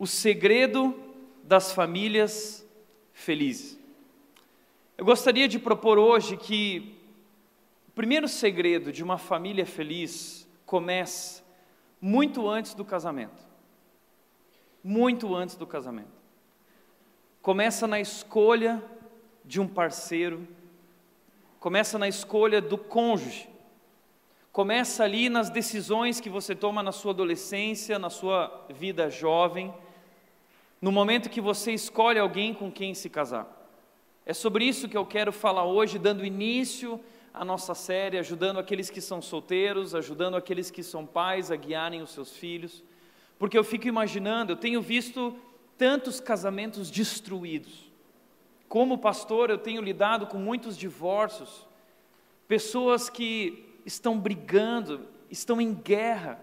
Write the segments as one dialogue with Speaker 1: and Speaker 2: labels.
Speaker 1: O segredo das famílias felizes. Eu gostaria de propor hoje que o primeiro segredo de uma família feliz começa muito antes do casamento. Muito antes do casamento. Começa na escolha de um parceiro, começa na escolha do cônjuge, começa ali nas decisões que você toma na sua adolescência, na sua vida jovem no momento que você escolhe alguém com quem se casar. É sobre isso que eu quero falar hoje, dando início à nossa série, ajudando aqueles que são solteiros, ajudando aqueles que são pais a guiarem os seus filhos, porque eu fico imaginando, eu tenho visto tantos casamentos destruídos. Como pastor, eu tenho lidado com muitos divórcios, pessoas que estão brigando, estão em guerra,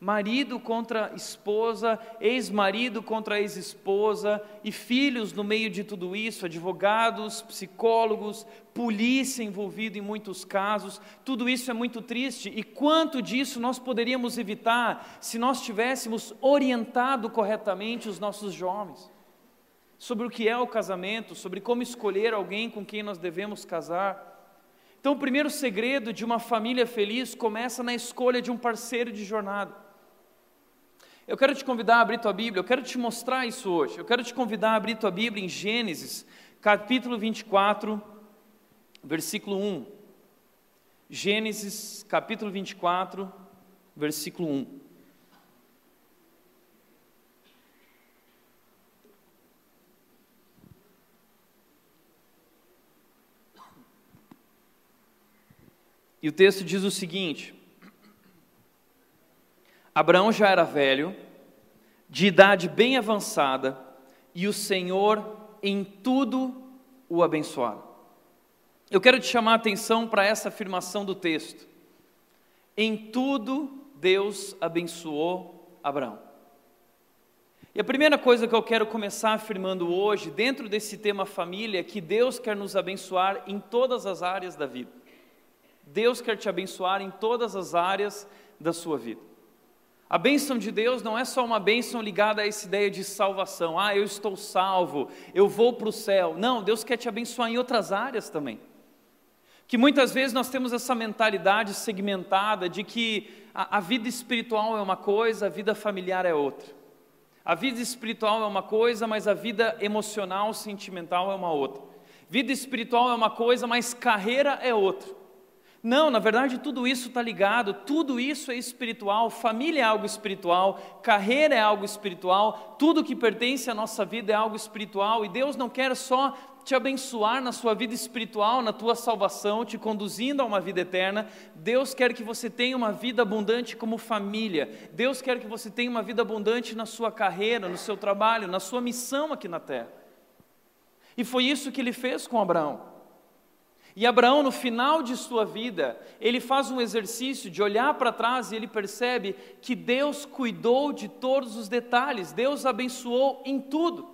Speaker 1: marido contra esposa, ex-marido contra ex-esposa, e filhos no meio de tudo isso, advogados, psicólogos, polícia envolvida em muitos casos, tudo isso é muito triste. E quanto disso nós poderíamos evitar se nós tivéssemos orientado corretamente os nossos jovens sobre o que é o casamento, sobre como escolher alguém com quem nós devemos casar. Então, o primeiro segredo de uma família feliz começa na escolha de um parceiro de jornada. Eu quero te convidar a abrir tua Bíblia, eu quero te mostrar isso hoje. Eu quero te convidar a abrir tua Bíblia em Gênesis, capítulo 24, versículo 1. Gênesis, capítulo 24, versículo 1. E o texto diz o seguinte: Abraão já era velho, de idade bem avançada, e o Senhor em tudo o abençoara. Eu quero te chamar a atenção para essa afirmação do texto. Em tudo Deus abençoou Abraão. E a primeira coisa que eu quero começar afirmando hoje, dentro desse tema família, é que Deus quer nos abençoar em todas as áreas da vida. Deus quer te abençoar em todas as áreas da sua vida. A bênção de Deus não é só uma bênção ligada a essa ideia de salvação. Ah, eu estou salvo, eu vou para o céu. Não, Deus quer te abençoar em outras áreas também. Que muitas vezes nós temos essa mentalidade segmentada de que a, a vida espiritual é uma coisa, a vida familiar é outra. A vida espiritual é uma coisa, mas a vida emocional, sentimental é uma outra. Vida espiritual é uma coisa, mas carreira é outra. Não, na verdade tudo isso está ligado, tudo isso é espiritual, família é algo espiritual, carreira é algo espiritual, tudo que pertence à nossa vida é algo espiritual e Deus não quer só te abençoar na sua vida espiritual, na tua salvação, te conduzindo a uma vida eterna. Deus quer que você tenha uma vida abundante como família. Deus quer que você tenha uma vida abundante na sua carreira, no seu trabalho, na sua missão aqui na terra. E foi isso que ele fez com Abraão. E Abraão, no final de sua vida, ele faz um exercício de olhar para trás e ele percebe que Deus cuidou de todos os detalhes, Deus abençoou em tudo.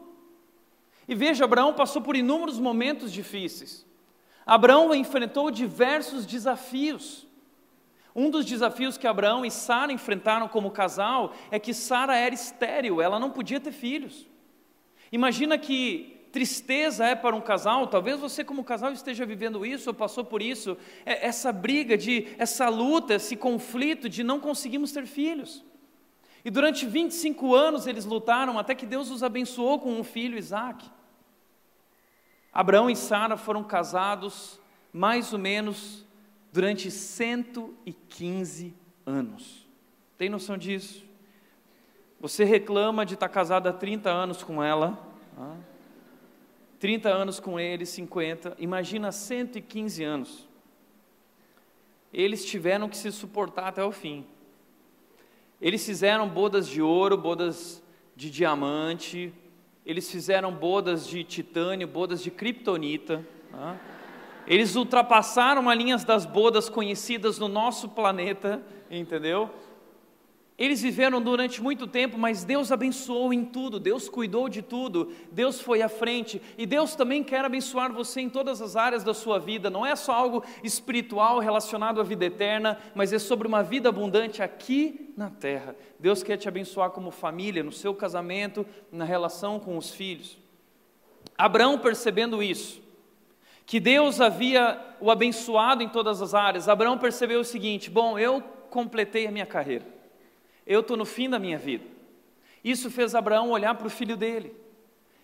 Speaker 1: E veja, Abraão passou por inúmeros momentos difíceis. Abraão enfrentou diversos desafios. Um dos desafios que Abraão e Sara enfrentaram como casal é que Sara era estéril, ela não podia ter filhos. Imagina que tristeza é para um casal, talvez você como casal esteja vivendo isso ou passou por isso, é essa briga de essa luta, esse conflito de não conseguimos ter filhos. E durante 25 anos eles lutaram até que Deus os abençoou com um filho, Isaac. Abraão e Sara foram casados mais ou menos durante 115 anos. Tem noção disso? Você reclama de estar casado há 30 anos com ela, 30 anos com ele, 50, imagina 115 anos. Eles tiveram que se suportar até o fim. Eles fizeram bodas de ouro, bodas de diamante, eles fizeram bodas de titânio, bodas de kryptonita. Tá? Eles ultrapassaram as linhas das bodas conhecidas no nosso planeta, entendeu? Eles viveram durante muito tempo, mas Deus abençoou em tudo, Deus cuidou de tudo, Deus foi à frente, e Deus também quer abençoar você em todas as áreas da sua vida, não é só algo espiritual relacionado à vida eterna, mas é sobre uma vida abundante aqui na terra. Deus quer te abençoar como família, no seu casamento, na relação com os filhos. Abraão, percebendo isso, que Deus havia o abençoado em todas as áreas, Abraão percebeu o seguinte: bom, eu completei a minha carreira eu estou no fim da minha vida. Isso fez Abraão olhar para o filho dele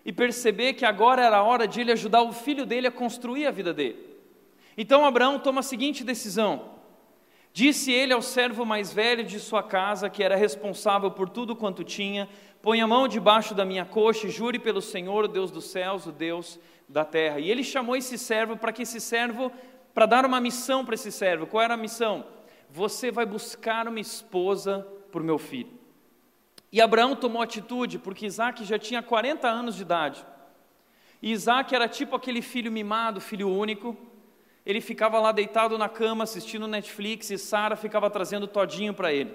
Speaker 1: e perceber que agora era a hora de ele ajudar o filho dele a construir a vida dele. Então Abraão toma a seguinte decisão: Disse ele ao servo mais velho de sua casa, que era responsável por tudo quanto tinha: Põe a mão debaixo da minha coxa e jure pelo Senhor, o Deus dos céus, o Deus da terra. E ele chamou esse servo para que esse servo, para dar uma missão para esse servo. Qual era a missão? Você vai buscar uma esposa por meu filho. E Abraão tomou atitude porque Isaac já tinha 40 anos de idade. E Isaac era tipo aquele filho mimado, filho único. Ele ficava lá deitado na cama assistindo Netflix e Sara ficava trazendo todinho para ele.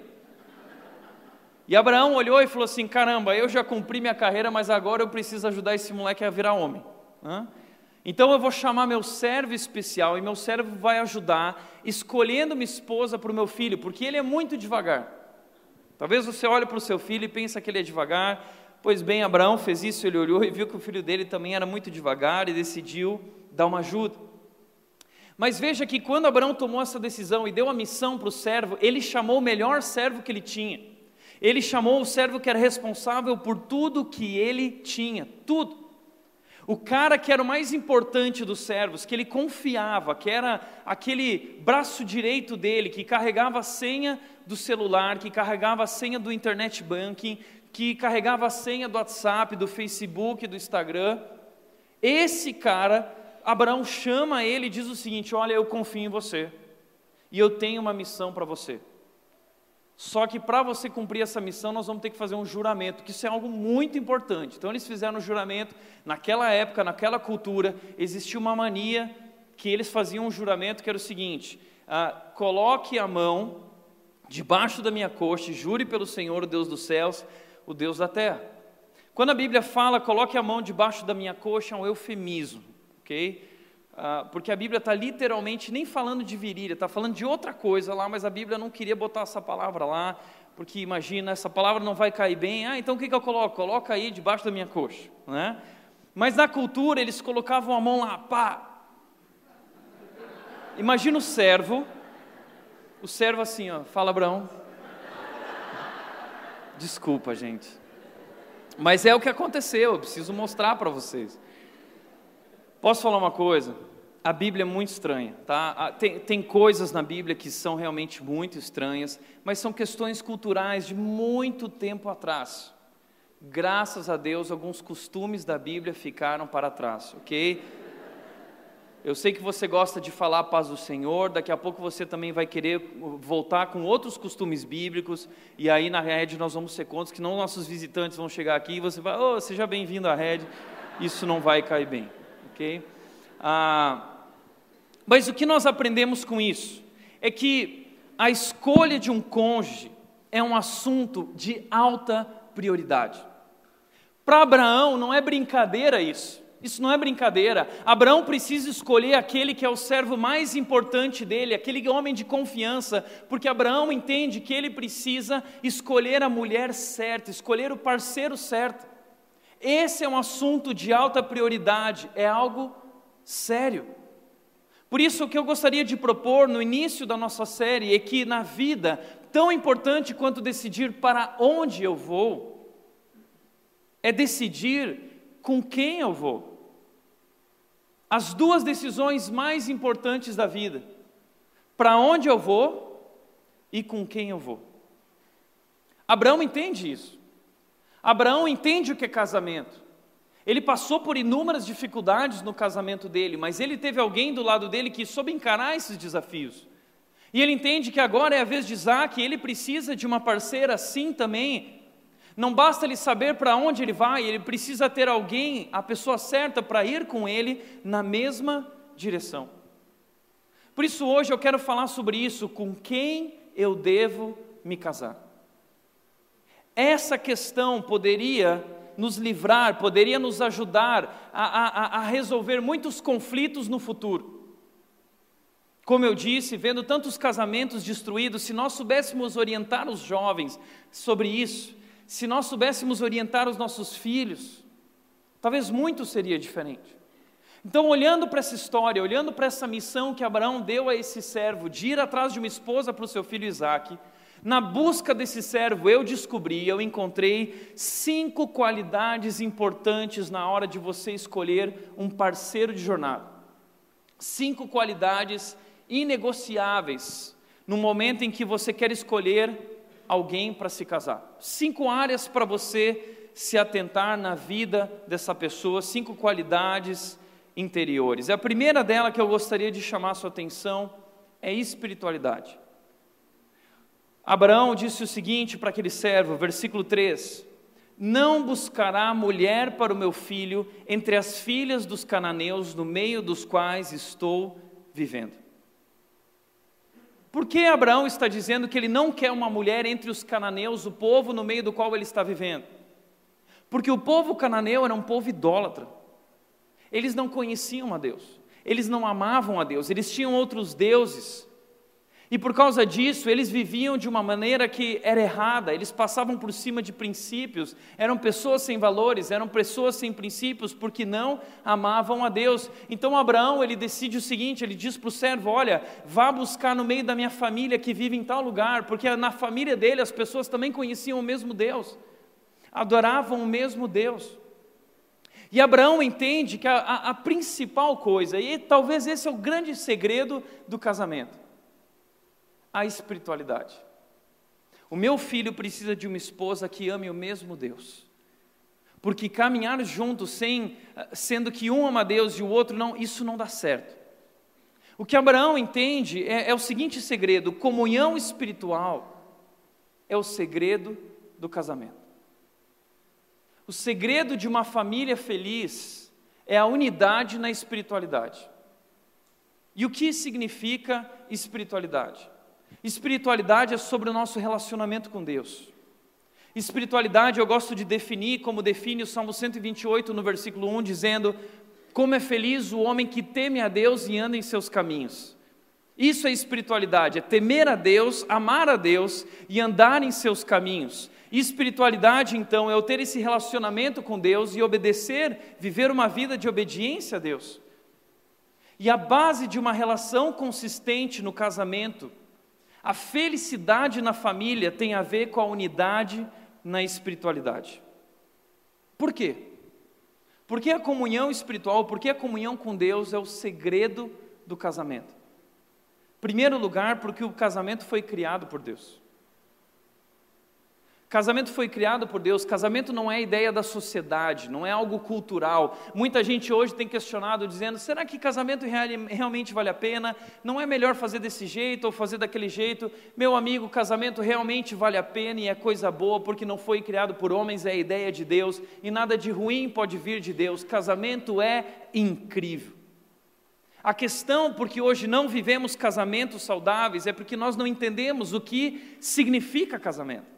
Speaker 1: E Abraão olhou e falou assim: Caramba, eu já cumpri minha carreira, mas agora eu preciso ajudar esse moleque a virar homem. Então eu vou chamar meu servo especial e meu servo vai ajudar, escolhendo uma esposa para o meu filho, porque ele é muito devagar. Talvez você olhe para o seu filho e pense que ele é devagar. Pois bem, Abraão fez isso, ele olhou e viu que o filho dele também era muito devagar e decidiu dar uma ajuda. Mas veja que quando Abraão tomou essa decisão e deu a missão para o servo, ele chamou o melhor servo que ele tinha. Ele chamou o servo que era responsável por tudo que ele tinha, tudo. O cara que era o mais importante dos servos, que ele confiava, que era aquele braço direito dele, que carregava a senha do celular, que carregava a senha do internet banking, que carregava a senha do WhatsApp, do Facebook, do Instagram. Esse cara, Abraão chama ele e diz o seguinte: Olha, eu confio em você, e eu tenho uma missão para você. Só que para você cumprir essa missão, nós vamos ter que fazer um juramento, que isso é algo muito importante. Então, eles fizeram um juramento. Naquela época, naquela cultura, existia uma mania que eles faziam um juramento que era o seguinte: ah, coloque a mão debaixo da minha coxa jure pelo Senhor, o Deus dos céus, o Deus da terra. Quando a Bíblia fala, coloque a mão debaixo da minha coxa, é um eufemismo, ok? Ah, porque a Bíblia está literalmente nem falando de virilha, está falando de outra coisa lá, mas a Bíblia não queria botar essa palavra lá, porque imagina, essa palavra não vai cair bem, ah, então o que, que eu coloco? Coloca aí debaixo da minha coxa, né? Mas na cultura eles colocavam a mão lá, pá. Imagina o servo, o servo assim, ó, fala Abraão. Desculpa, gente. Mas é o que aconteceu, eu preciso mostrar para vocês. Posso falar uma coisa? A Bíblia é muito estranha, tá? Tem, tem coisas na Bíblia que são realmente muito estranhas, mas são questões culturais de muito tempo atrás. Graças a Deus, alguns costumes da Bíblia ficaram para trás, ok? Eu sei que você gosta de falar a paz do Senhor, daqui a pouco você também vai querer voltar com outros costumes bíblicos, e aí na rede nós vamos ser contos que não nossos visitantes vão chegar aqui e você vai, oh, seja bem-vindo à rede, isso não vai cair bem ok? Ah, mas o que nós aprendemos com isso é que a escolha de um cônjuge é um assunto de alta prioridade. Para Abraão não é brincadeira isso. Isso não é brincadeira. Abraão precisa escolher aquele que é o servo mais importante dele, aquele homem de confiança, porque Abraão entende que ele precisa escolher a mulher certa, escolher o parceiro certo. Esse é um assunto de alta prioridade, é algo sério. Por isso, o que eu gostaria de propor no início da nossa série é que na vida, tão importante quanto decidir para onde eu vou, é decidir com quem eu vou. As duas decisões mais importantes da vida: para onde eu vou e com quem eu vou. Abraão entende isso. Abraão entende o que é casamento. Ele passou por inúmeras dificuldades no casamento dele, mas ele teve alguém do lado dele que soube encarar esses desafios. E ele entende que agora é a vez de Isaac, ele precisa de uma parceira assim também. Não basta ele saber para onde ele vai, ele precisa ter alguém, a pessoa certa, para ir com ele na mesma direção. Por isso, hoje eu quero falar sobre isso: com quem eu devo me casar. Essa questão poderia nos livrar, poderia nos ajudar a, a, a resolver muitos conflitos no futuro. Como eu disse, vendo tantos casamentos destruídos, se nós soubéssemos orientar os jovens sobre isso, se nós soubéssemos orientar os nossos filhos, talvez muito seria diferente. Então, olhando para essa história, olhando para essa missão que Abraão deu a esse servo de ir atrás de uma esposa para o seu filho Isaque, na busca desse servo, eu descobri, eu encontrei cinco qualidades importantes na hora de você escolher um parceiro de jornada. Cinco qualidades inegociáveis no momento em que você quer escolher alguém para se casar. Cinco áreas para você se atentar na vida dessa pessoa, cinco qualidades interiores. A primeira dela que eu gostaria de chamar a sua atenção é espiritualidade. Abraão disse o seguinte para aquele servo, versículo 3: Não buscará mulher para o meu filho entre as filhas dos cananeus, no meio dos quais estou vivendo. Por que Abraão está dizendo que ele não quer uma mulher entre os cananeus, o povo no meio do qual ele está vivendo? Porque o povo cananeu era um povo idólatra. Eles não conheciam a Deus, eles não amavam a Deus, eles tinham outros deuses. E por causa disso, eles viviam de uma maneira que era errada, eles passavam por cima de princípios, eram pessoas sem valores, eram pessoas sem princípios, porque não amavam a Deus. Então Abraão, ele decide o seguinte, ele diz para o servo, olha, vá buscar no meio da minha família que vive em tal lugar, porque na família dele as pessoas também conheciam o mesmo Deus, adoravam o mesmo Deus. E Abraão entende que a, a, a principal coisa, e talvez esse é o grande segredo do casamento, a espiritualidade. O meu filho precisa de uma esposa que ame o mesmo Deus. Porque caminhar juntos sem sendo que um ama Deus e o outro não, isso não dá certo. O que Abraão entende é, é o seguinte segredo: comunhão espiritual é o segredo do casamento. O segredo de uma família feliz é a unidade na espiritualidade. E o que significa espiritualidade? Espiritualidade é sobre o nosso relacionamento com Deus. Espiritualidade eu gosto de definir como define o Salmo 128 no versículo 1, dizendo: Como é feliz o homem que teme a Deus e anda em seus caminhos. Isso é espiritualidade, é temer a Deus, amar a Deus e andar em seus caminhos. Espiritualidade, então, é eu ter esse relacionamento com Deus e obedecer, viver uma vida de obediência a Deus. E a base de uma relação consistente no casamento a felicidade na família tem a ver com a unidade na espiritualidade. Por quê? Porque a comunhão espiritual, porque a comunhão com Deus é o segredo do casamento. Primeiro lugar, porque o casamento foi criado por Deus. Casamento foi criado por Deus, casamento não é ideia da sociedade, não é algo cultural. Muita gente hoje tem questionado, dizendo: será que casamento realmente vale a pena? Não é melhor fazer desse jeito ou fazer daquele jeito? Meu amigo, casamento realmente vale a pena e é coisa boa, porque não foi criado por homens, é ideia de Deus e nada de ruim pode vir de Deus. Casamento é incrível. A questão porque hoje não vivemos casamentos saudáveis é porque nós não entendemos o que significa casamento.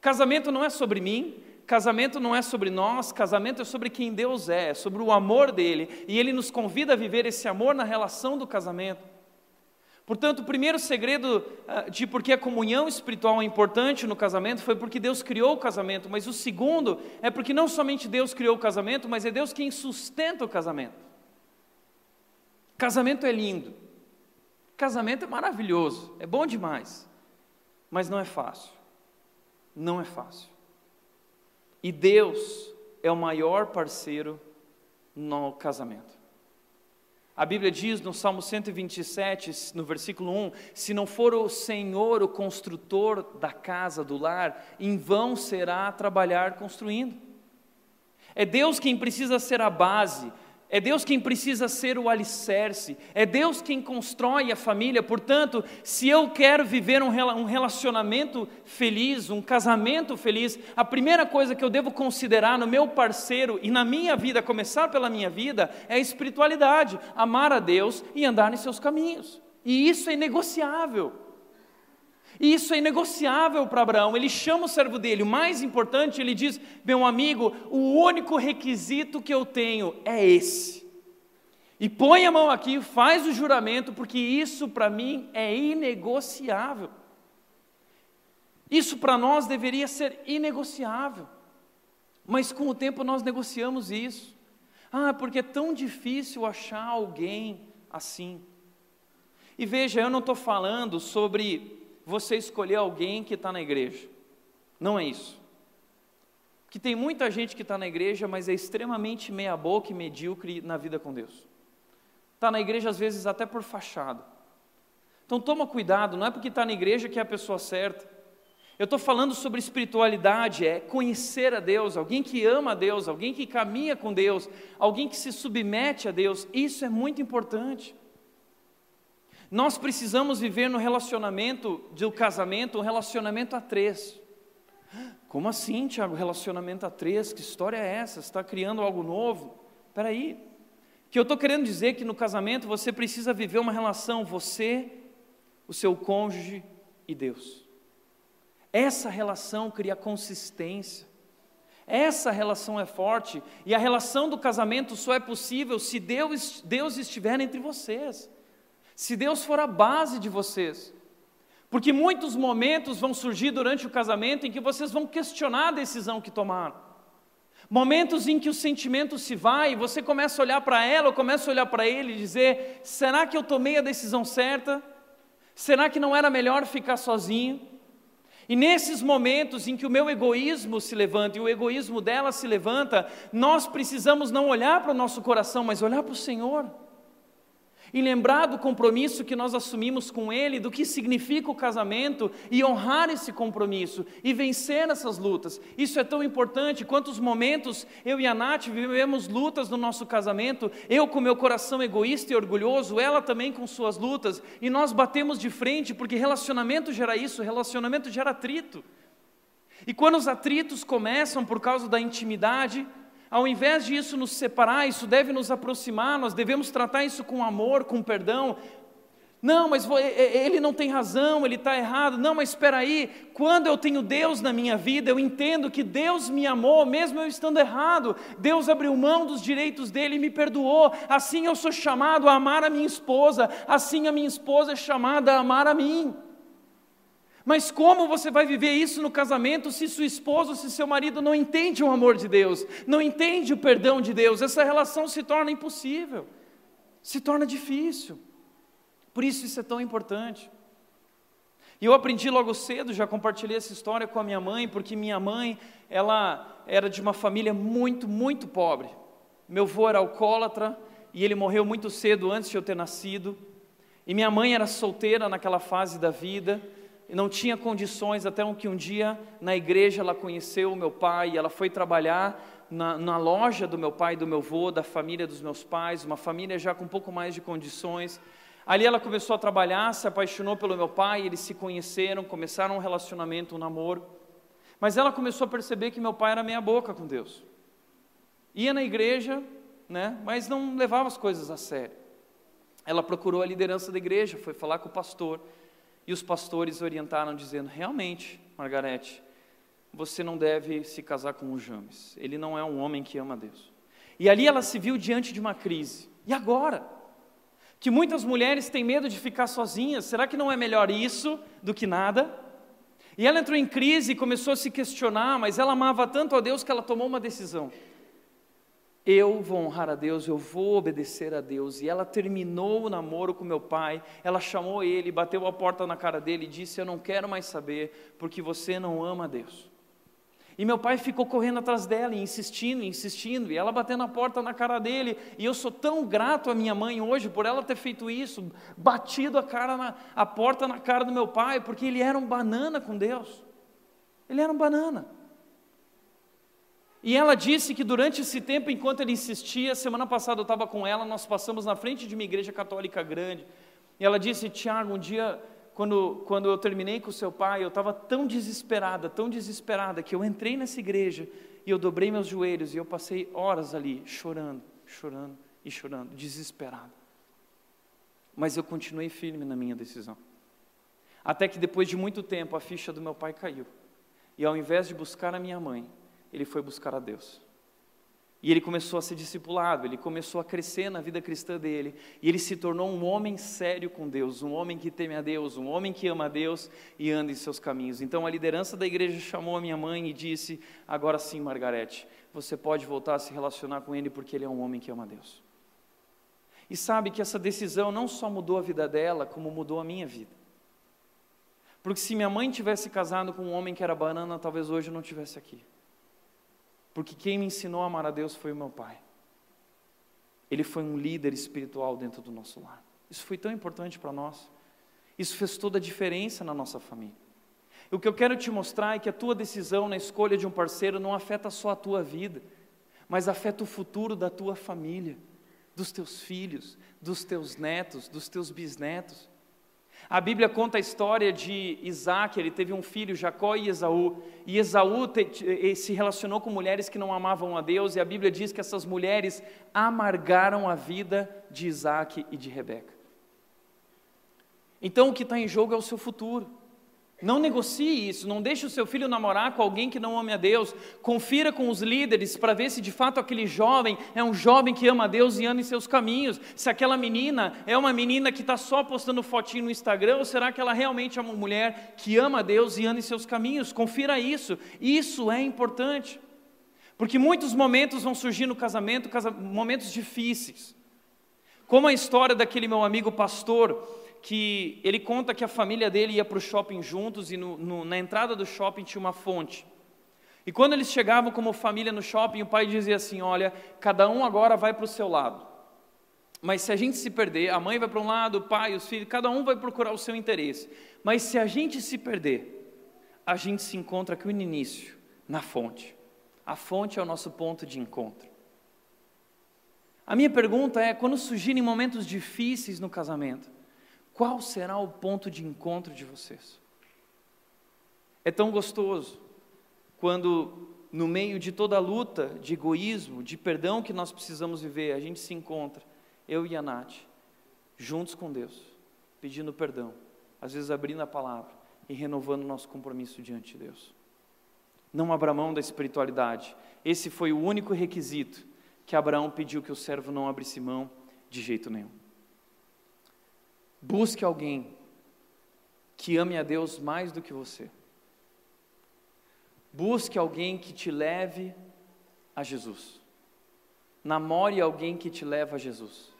Speaker 1: Casamento não é sobre mim, casamento não é sobre nós, casamento é sobre quem Deus é, é sobre o amor dele, e ele nos convida a viver esse amor na relação do casamento. Portanto, o primeiro segredo ah, de por que a comunhão espiritual é importante no casamento foi porque Deus criou o casamento, mas o segundo é porque não somente Deus criou o casamento, mas é Deus quem sustenta o casamento. Casamento é lindo, casamento é maravilhoso, é bom demais, mas não é fácil não é fácil. E Deus é o maior parceiro no casamento. A Bíblia diz no Salmo 127, no versículo 1: Se não for o Senhor o construtor da casa, do lar, em vão será trabalhar construindo. É Deus quem precisa ser a base, é Deus quem precisa ser o alicerce, é Deus quem constrói a família. Portanto, se eu quero viver um relacionamento feliz, um casamento feliz, a primeira coisa que eu devo considerar no meu parceiro e na minha vida, começar pela minha vida, é a espiritualidade, amar a Deus e andar em seus caminhos. E isso é negociável. E isso é inegociável para Abraão. Ele chama o servo dele. O mais importante, ele diz: Meu amigo, o único requisito que eu tenho é esse. E põe a mão aqui, faz o juramento, porque isso para mim é inegociável. Isso para nós deveria ser inegociável. Mas com o tempo nós negociamos isso. Ah, porque é tão difícil achar alguém assim. E veja, eu não estou falando sobre você escolher alguém que está na igreja. Não é isso. Que tem muita gente que está na igreja, mas é extremamente meia-boca e medíocre na vida com Deus. Está na igreja, às vezes, até por fachada. Então toma cuidado, não é porque está na igreja que é a pessoa certa. Eu estou falando sobre espiritualidade, é conhecer a Deus, alguém que ama a Deus, alguém que caminha com Deus, alguém que se submete a Deus. Isso é muito importante. Nós precisamos viver no relacionamento do casamento, um relacionamento a três. Como assim, Tiago, relacionamento a três? Que história é essa? Você está criando algo novo? Espera aí. Que eu estou querendo dizer que no casamento você precisa viver uma relação, você, o seu cônjuge e Deus. Essa relação cria consistência. Essa relação é forte e a relação do casamento só é possível se Deus, Deus estiver entre vocês se Deus for a base de vocês. Porque muitos momentos vão surgir durante o casamento em que vocês vão questionar a decisão que tomaram. Momentos em que o sentimento se vai e você começa a olhar para ela ou começa a olhar para ele e dizer: será que eu tomei a decisão certa? Será que não era melhor ficar sozinho? E nesses momentos em que o meu egoísmo se levanta e o egoísmo dela se levanta, nós precisamos não olhar para o nosso coração, mas olhar para o Senhor e lembrar do compromisso que nós assumimos com Ele, do que significa o casamento e honrar esse compromisso e vencer essas lutas. Isso é tão importante. Quantos momentos eu e a Nath vivemos lutas no nosso casamento, eu com meu coração egoísta e orgulhoso, ela também com suas lutas, e nós batemos de frente porque relacionamento gera isso, relacionamento gera atrito. E quando os atritos começam por causa da intimidade, ao invés de isso nos separar, isso deve nos aproximar, nós devemos tratar isso com amor, com perdão. Não, mas ele não tem razão, ele está errado. Não, mas espera aí, quando eu tenho Deus na minha vida, eu entendo que Deus me amou, mesmo eu estando errado. Deus abriu mão dos direitos dele e me perdoou. Assim eu sou chamado a amar a minha esposa, assim a minha esposa é chamada a amar a mim. Mas como você vai viver isso no casamento se sua esposa, se seu marido não entende o amor de Deus, não entende o perdão de Deus? Essa relação se torna impossível, se torna difícil. Por isso isso é tão importante. E eu aprendi logo cedo, já compartilhei essa história com a minha mãe, porque minha mãe, ela era de uma família muito, muito pobre. Meu avô era alcoólatra e ele morreu muito cedo antes de eu ter nascido. E minha mãe era solteira naquela fase da vida e não tinha condições, até que um dia na igreja ela conheceu o meu pai, ela foi trabalhar na, na, loja do meu pai do meu avô, da família dos meus pais, uma família já com um pouco mais de condições. Ali ela começou a trabalhar, se apaixonou pelo meu pai, eles se conheceram, começaram um relacionamento, um namoro. Mas ela começou a perceber que meu pai era meia boca com Deus. Ia na igreja, né, mas não levava as coisas a sério. Ela procurou a liderança da igreja, foi falar com o pastor. E os pastores orientaram, dizendo: realmente, Margarete, você não deve se casar com o James. Ele não é um homem que ama Deus. E ali ela se viu diante de uma crise. E agora? Que muitas mulheres têm medo de ficar sozinhas. Será que não é melhor isso do que nada? E ela entrou em crise e começou a se questionar, mas ela amava tanto a Deus que ela tomou uma decisão eu vou honrar a Deus, eu vou obedecer a Deus. E ela terminou o namoro com meu pai, ela chamou ele, bateu a porta na cara dele e disse: Eu não quero mais saber, porque você não ama a Deus. E meu pai ficou correndo atrás dela, insistindo, insistindo, e ela batendo a porta na cara dele. E eu sou tão grato à minha mãe hoje por ela ter feito isso, batido a cara na, a porta na cara do meu pai, porque ele era um banana com Deus. Ele era um banana. E ela disse que durante esse tempo, enquanto ele insistia, semana passada eu estava com ela, nós passamos na frente de uma igreja católica grande. E ela disse: Tiago, um dia quando, quando eu terminei com seu pai, eu estava tão desesperada, tão desesperada, que eu entrei nessa igreja e eu dobrei meus joelhos e eu passei horas ali chorando, chorando e chorando, desesperada. Mas eu continuei firme na minha decisão. Até que depois de muito tempo a ficha do meu pai caiu. E ao invés de buscar a minha mãe, ele foi buscar a Deus. E ele começou a ser discipulado, ele começou a crescer na vida cristã dele, e ele se tornou um homem sério com Deus, um homem que teme a Deus, um homem que ama a Deus e anda em seus caminhos. Então a liderança da igreja chamou a minha mãe e disse: Agora sim, Margarete, você pode voltar a se relacionar com ele porque ele é um homem que ama a Deus. E sabe que essa decisão não só mudou a vida dela, como mudou a minha vida. Porque se minha mãe tivesse casado com um homem que era banana, talvez hoje eu não estivesse aqui. Porque quem me ensinou a amar a Deus foi o meu pai. Ele foi um líder espiritual dentro do nosso lar. Isso foi tão importante para nós. Isso fez toda a diferença na nossa família. O que eu quero te mostrar é que a tua decisão na escolha de um parceiro não afeta só a tua vida, mas afeta o futuro da tua família, dos teus filhos, dos teus netos, dos teus bisnetos. A Bíblia conta a história de Isaac, ele teve um filho, Jacó e Esaú, e Esaú te, se relacionou com mulheres que não amavam a Deus, e a Bíblia diz que essas mulheres amargaram a vida de Isaac e de Rebeca. Então o que está em jogo é o seu futuro. Não negocie isso, não deixe o seu filho namorar com alguém que não ame a Deus. Confira com os líderes para ver se de fato aquele jovem é um jovem que ama a Deus e anda em seus caminhos. Se aquela menina é uma menina que está só postando fotinho no Instagram, ou será que ela realmente é uma mulher que ama a Deus e anda em seus caminhos? Confira isso. Isso é importante. Porque muitos momentos vão surgir no casamento, momentos difíceis. Como a história daquele meu amigo pastor que ele conta que a família dele ia para o shopping juntos e no, no, na entrada do shopping tinha uma fonte. E quando eles chegavam como família no shopping, o pai dizia assim: Olha, cada um agora vai para o seu lado. Mas se a gente se perder, a mãe vai para um lado, o pai, os filhos, cada um vai procurar o seu interesse. Mas se a gente se perder, a gente se encontra aqui no início, na fonte. A fonte é o nosso ponto de encontro. A minha pergunta é: quando surgirem momentos difíceis no casamento, qual será o ponto de encontro de vocês? É tão gostoso quando, no meio de toda a luta de egoísmo, de perdão que nós precisamos viver, a gente se encontra, eu e a Nath, juntos com Deus, pedindo perdão, às vezes abrindo a palavra e renovando nosso compromisso diante de Deus. Não abra mão da espiritualidade. Esse foi o único requisito que Abraão pediu que o servo não abrisse mão de jeito nenhum. Busque alguém que ame a Deus mais do que você. Busque alguém que te leve a Jesus. Namore alguém que te leva a Jesus.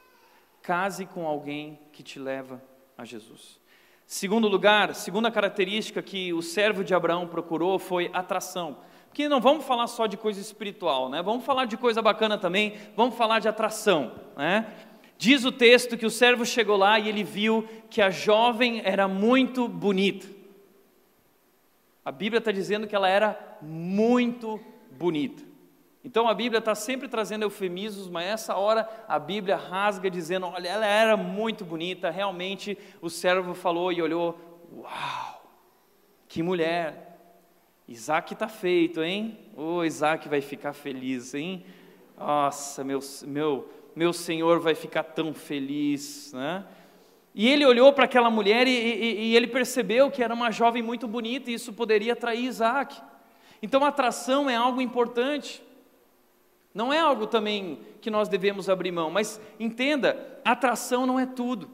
Speaker 1: Case com alguém que te leva a Jesus. Segundo lugar, segunda característica que o servo de Abraão procurou foi atração. Porque não vamos falar só de coisa espiritual, né? Vamos falar de coisa bacana também, vamos falar de atração, né? Diz o texto que o servo chegou lá e ele viu que a jovem era muito bonita. A Bíblia está dizendo que ela era muito bonita. Então a Bíblia está sempre trazendo eufemismos, mas essa hora a Bíblia rasga dizendo: olha, ela era muito bonita. Realmente o servo falou e olhou: uau, que mulher! Isaac está feito, hein? Ô, oh, Isaac vai ficar feliz, hein? Nossa, meu, meu, meu senhor vai ficar tão feliz, né? E ele olhou para aquela mulher e, e, e, ele percebeu que era uma jovem muito bonita e isso poderia atrair Isaac. Então, atração é algo importante. Não é algo também que nós devemos abrir mão, mas entenda, atração não é tudo.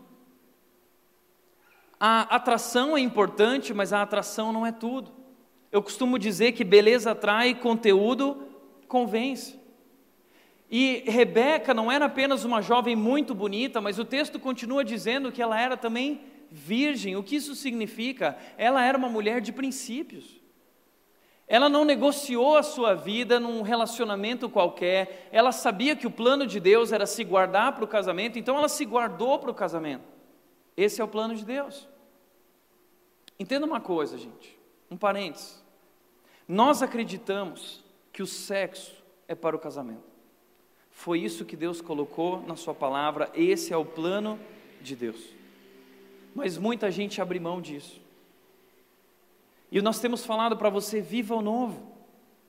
Speaker 1: A atração é importante, mas a atração não é tudo. Eu costumo dizer que beleza atrai, conteúdo convence. E Rebeca não era apenas uma jovem muito bonita, mas o texto continua dizendo que ela era também virgem. O que isso significa? Ela era uma mulher de princípios. Ela não negociou a sua vida num relacionamento qualquer. Ela sabia que o plano de Deus era se guardar para o casamento, então ela se guardou para o casamento. Esse é o plano de Deus. Entenda uma coisa, gente, um parênteses. Nós acreditamos que o sexo é para o casamento. Foi isso que Deus colocou na Sua palavra, esse é o plano de Deus. Mas muita gente abre mão disso. E nós temos falado para você: viva o novo.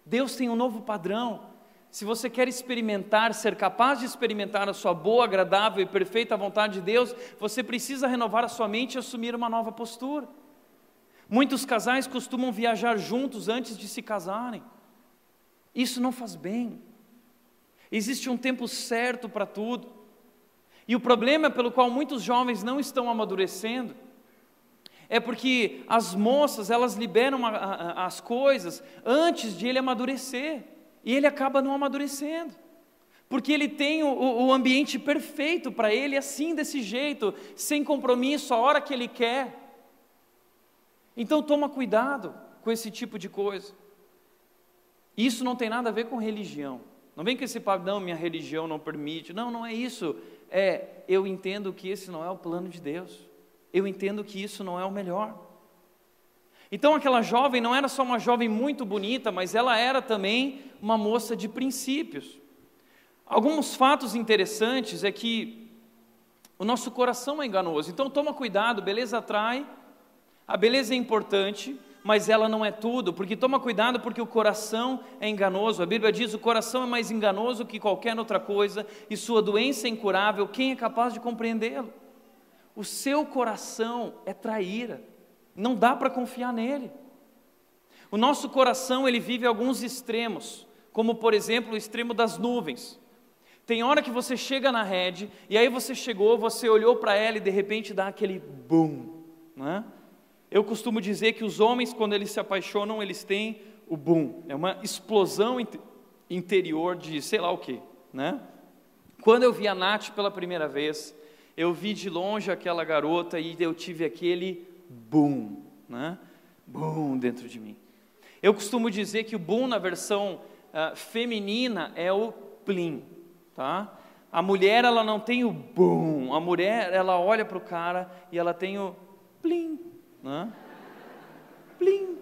Speaker 1: Deus tem um novo padrão. Se você quer experimentar, ser capaz de experimentar a sua boa, agradável e perfeita vontade de Deus, você precisa renovar a sua mente e assumir uma nova postura. Muitos casais costumam viajar juntos antes de se casarem. Isso não faz bem. Existe um tempo certo para tudo. E o problema pelo qual muitos jovens não estão amadurecendo é porque as moças, elas liberam a, a, as coisas antes de ele amadurecer, e ele acaba não amadurecendo. Porque ele tem o, o ambiente perfeito para ele, assim, desse jeito, sem compromisso, a hora que ele quer. Então toma cuidado com esse tipo de coisa. Isso não tem nada a ver com religião. Não vem com esse papo, não, minha religião não permite. Não, não é isso. É, eu entendo que esse não é o plano de Deus. Eu entendo que isso não é o melhor. Então aquela jovem não era só uma jovem muito bonita, mas ela era também uma moça de princípios. Alguns fatos interessantes é que o nosso coração é enganoso. Então toma cuidado, beleza atrai, a beleza é importante, mas ela não é tudo, porque toma cuidado porque o coração é enganoso. A Bíblia diz: o coração é mais enganoso que qualquer outra coisa e sua doença é incurável. Quem é capaz de compreendê-lo? O seu coração é traíra. Não dá para confiar nele. O nosso coração ele vive alguns extremos, como por exemplo o extremo das nuvens. Tem hora que você chega na rede e aí você chegou, você olhou para ela e de repente dá aquele boom, né? Eu costumo dizer que os homens, quando eles se apaixonam, eles têm o boom, é uma explosão interior de sei lá o que, né? Quando eu vi a Nath pela primeira vez, eu vi de longe aquela garota e eu tive aquele boom, né? Boom dentro de mim. Eu costumo dizer que o boom na versão uh, feminina é o plim, tá? A mulher ela não tem o boom, a mulher ela olha para o cara e ela tem o plim, né? Plim,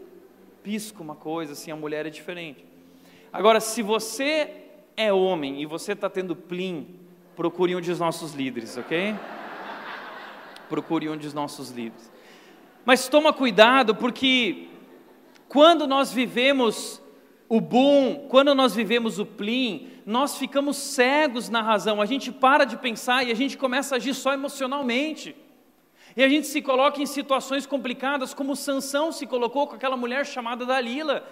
Speaker 1: pisca uma coisa, assim, a mulher é diferente. Agora, se você é homem e você está tendo plim, procure um dos nossos líderes, ok? Procure um dos nossos líderes. Mas toma cuidado, porque quando nós vivemos o boom, quando nós vivemos o plim, nós ficamos cegos na razão, a gente para de pensar e a gente começa a agir só emocionalmente. E a gente se coloca em situações complicadas, como Sansão se colocou com aquela mulher chamada Dalila,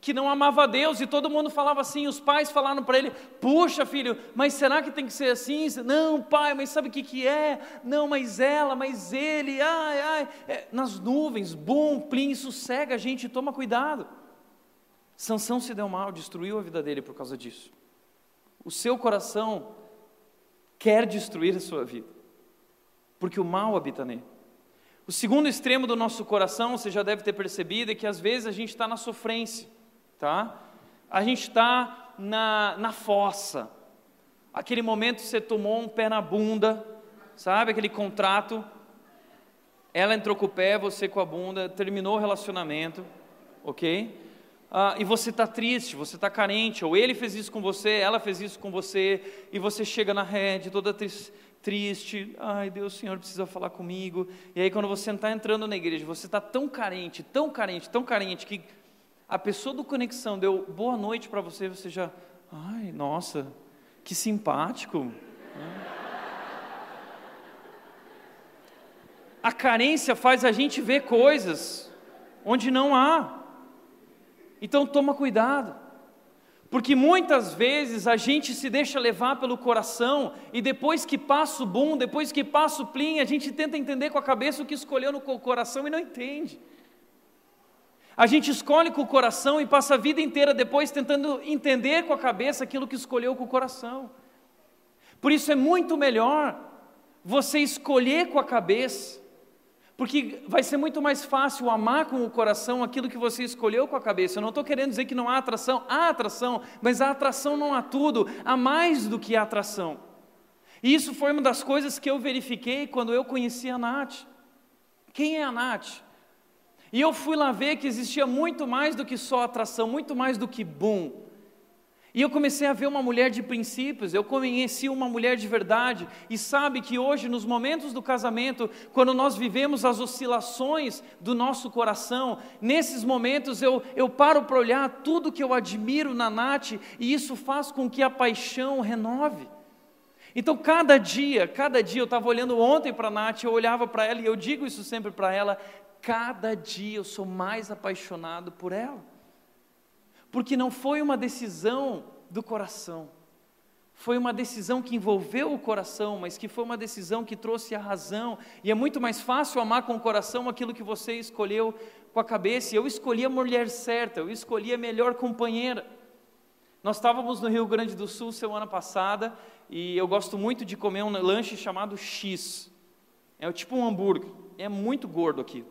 Speaker 1: que não amava Deus, e todo mundo falava assim, os pais falaram para ele, puxa filho, mas será que tem que ser assim? Não pai, mas sabe o que, que é? Não, mas ela, mas ele, ai, ai, é, nas nuvens, bom, plim, isso cega a gente, toma cuidado. Sansão se deu mal, destruiu a vida dele por causa disso. O seu coração quer destruir a sua vida porque o mal habita nele. O segundo extremo do nosso coração, você já deve ter percebido, é que às vezes a gente está na sofrência, tá? A gente está na, na fossa. Aquele momento você tomou um pé na bunda, sabe? Aquele contrato. Ela entrou com o pé, você com a bunda, terminou o relacionamento, ok? Ah, e você está triste, você está carente, ou ele fez isso com você, ela fez isso com você, e você chega na rede toda triste triste, ai Deus, o Senhor precisa falar comigo. E aí, quando você está entrando na igreja, você está tão carente, tão carente, tão carente, que a pessoa do conexão deu boa noite para você, você já, ai, nossa, que simpático. A carência faz a gente ver coisas onde não há. Então toma cuidado. Porque muitas vezes a gente se deixa levar pelo coração e depois que passa o boom, depois que passa o plim, a gente tenta entender com a cabeça o que escolheu no coração e não entende. A gente escolhe com o coração e passa a vida inteira depois tentando entender com a cabeça aquilo que escolheu com o coração. Por isso é muito melhor você escolher com a cabeça, Porque vai ser muito mais fácil amar com o coração aquilo que você escolheu com a cabeça. Eu não estou querendo dizer que não há atração, há atração, mas a atração não há tudo, há mais do que a atração. E isso foi uma das coisas que eu verifiquei quando eu conheci a Nath. Quem é a Nath? E eu fui lá ver que existia muito mais do que só atração, muito mais do que boom. E eu comecei a ver uma mulher de princípios, eu conheci uma mulher de verdade, e sabe que hoje, nos momentos do casamento, quando nós vivemos as oscilações do nosso coração, nesses momentos eu, eu paro para olhar tudo que eu admiro na Nath, e isso faz com que a paixão renove. Então, cada dia, cada dia, eu estava olhando ontem para a Nath, eu olhava para ela, e eu digo isso sempre para ela: cada dia eu sou mais apaixonado por ela porque não foi uma decisão do coração, foi uma decisão que envolveu o coração, mas que foi uma decisão que trouxe a razão, e é muito mais fácil amar com o coração aquilo que você escolheu com a cabeça. Eu escolhi a mulher certa, eu escolhi a melhor companheira. Nós estávamos no Rio Grande do Sul semana passada e eu gosto muito de comer um lanche chamado X. É tipo um hambúrguer, é muito gordo aqui.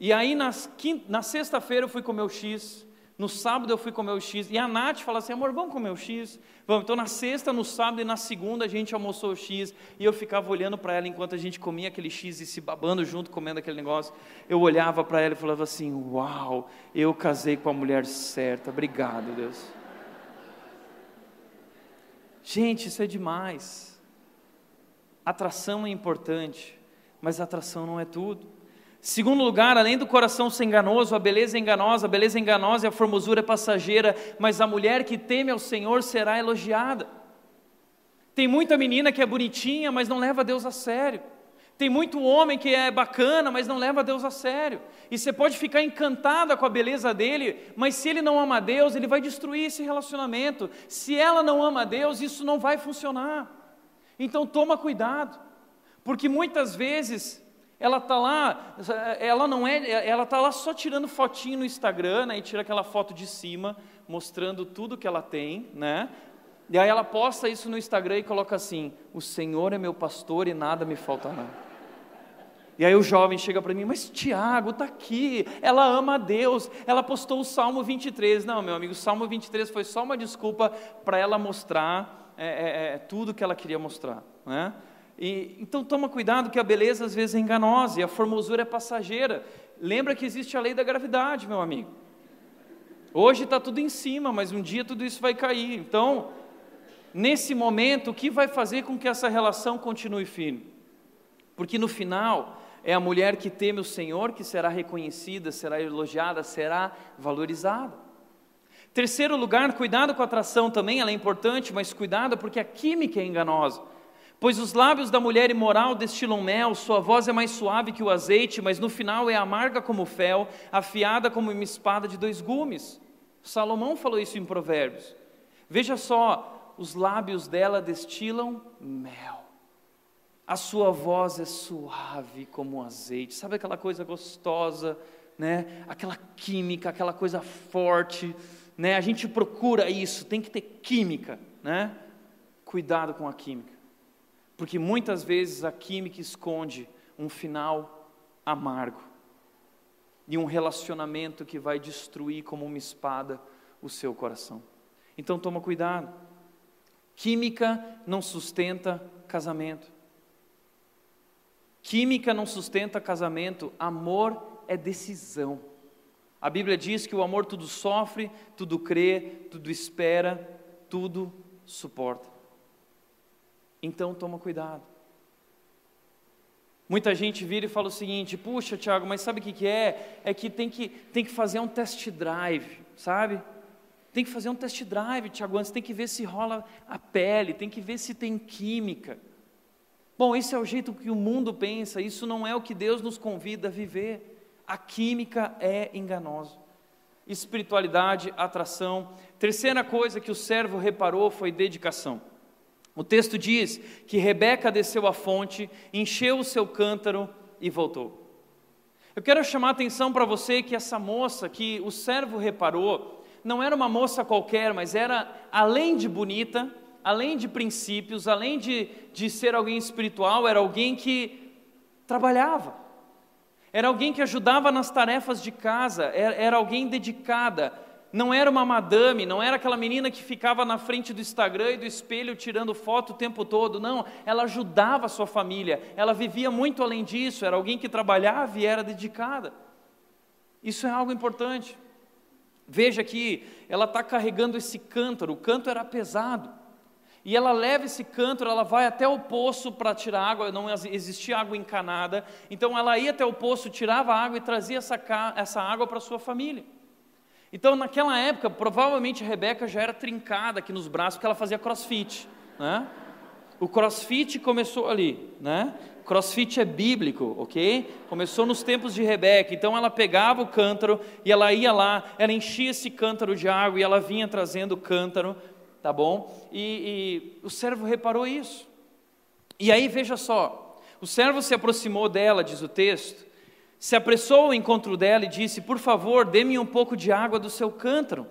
Speaker 1: E aí na sexta-feira eu fui comer o X, no sábado eu fui comer o X. E a Nath fala assim: amor, vamos comer o X? Vamos. Então na sexta, no sábado e na segunda a gente almoçou o X. E eu ficava olhando para ela enquanto a gente comia aquele X e se babando junto, comendo aquele negócio. Eu olhava para ela e falava assim: Uau, eu casei com a mulher certa. Obrigado, Deus. Gente, isso é demais. Atração é importante, mas atração não é tudo. Segundo lugar, além do coração ser enganoso, a beleza é enganosa, a beleza é enganosa e a formosura é passageira, mas a mulher que teme ao Senhor será elogiada. Tem muita menina que é bonitinha, mas não leva Deus a sério. Tem muito homem que é bacana, mas não leva Deus a sério. E você pode ficar encantada com a beleza dele, mas se ele não ama Deus, ele vai destruir esse relacionamento. Se ela não ama Deus, isso não vai funcionar. Então toma cuidado, porque muitas vezes ela está lá, ela não é, ela está lá só tirando fotinho no Instagram, né, e tira aquela foto de cima, mostrando tudo que ela tem, né? E aí ela posta isso no Instagram e coloca assim: "O Senhor é meu pastor e nada me faltará". E aí o jovem chega para mim, mas Tiago, está aqui, ela ama a Deus, ela postou o Salmo 23. Não, meu amigo, o Salmo 23 foi só uma desculpa para ela mostrar é, é, é, tudo que ela queria mostrar. Né? E, então toma cuidado que a beleza às vezes é enganosa e a formosura é passageira. Lembra que existe a lei da gravidade, meu amigo. Hoje está tudo em cima, mas um dia tudo isso vai cair. Então, nesse momento, o que vai fazer com que essa relação continue firme? Porque no final, é a mulher que teme o Senhor que será reconhecida, será elogiada, será valorizada. Terceiro lugar, cuidado com a atração também, ela é importante, mas cuidado porque a química é enganosa. Pois os lábios da mulher imoral destilam mel, sua voz é mais suave que o azeite, mas no final é amarga como fel, afiada como uma espada de dois gumes. Salomão falou isso em Provérbios. Veja só, os lábios dela destilam mel. A sua voz é suave como o azeite. Sabe aquela coisa gostosa, né? Aquela química, aquela coisa forte, né? A gente procura isso, tem que ter química, né? Cuidado com a química. Porque muitas vezes a química esconde um final amargo e um relacionamento que vai destruir como uma espada o seu coração. Então toma cuidado. Química não sustenta casamento. Química não sustenta casamento, amor é decisão. A Bíblia diz que o amor tudo sofre, tudo crê, tudo espera, tudo suporta. Então toma cuidado. Muita gente vira e fala o seguinte: puxa, Tiago, mas sabe o que, que é? É que tem, que tem que fazer um test drive, sabe? Tem que fazer um test drive, Tiago, antes tem que ver se rola a pele, tem que ver se tem química. Bom, esse é o jeito que o mundo pensa, isso não é o que Deus nos convida a viver. A química é enganosa. Espiritualidade, atração. Terceira coisa que o servo reparou foi dedicação. O texto diz que Rebeca desceu à fonte, encheu o seu cântaro e voltou. Eu quero chamar a atenção para você que essa moça que o servo reparou, não era uma moça qualquer, mas era, além de bonita, além de princípios, além de, de ser alguém espiritual, era alguém que trabalhava. era alguém que ajudava nas tarefas de casa, era, era alguém dedicada. Não era uma madame, não era aquela menina que ficava na frente do Instagram e do espelho tirando foto o tempo todo. Não, ela ajudava a sua família, ela vivia muito além disso, era alguém que trabalhava e era dedicada. Isso é algo importante. Veja que ela está carregando esse cântaro, o cântaro era pesado. E ela leva esse cântaro, ela vai até o poço para tirar água, não existia água encanada. Então ela ia até o poço, tirava água e trazia essa, essa água para sua família. Então naquela época, provavelmente a Rebeca já era trincada aqui nos braços, porque ela fazia crossfit. Né? O crossfit começou ali, né? Crossfit é bíblico, ok? Começou nos tempos de Rebeca, então ela pegava o cântaro e ela ia lá, ela enchia esse cântaro de água e ela vinha trazendo o cântaro, tá bom? E, e o servo reparou isso. E aí veja só, o servo se aproximou dela, diz o texto, se apressou ao encontro dela e disse: Por favor, dê-me um pouco de água do seu cântaro.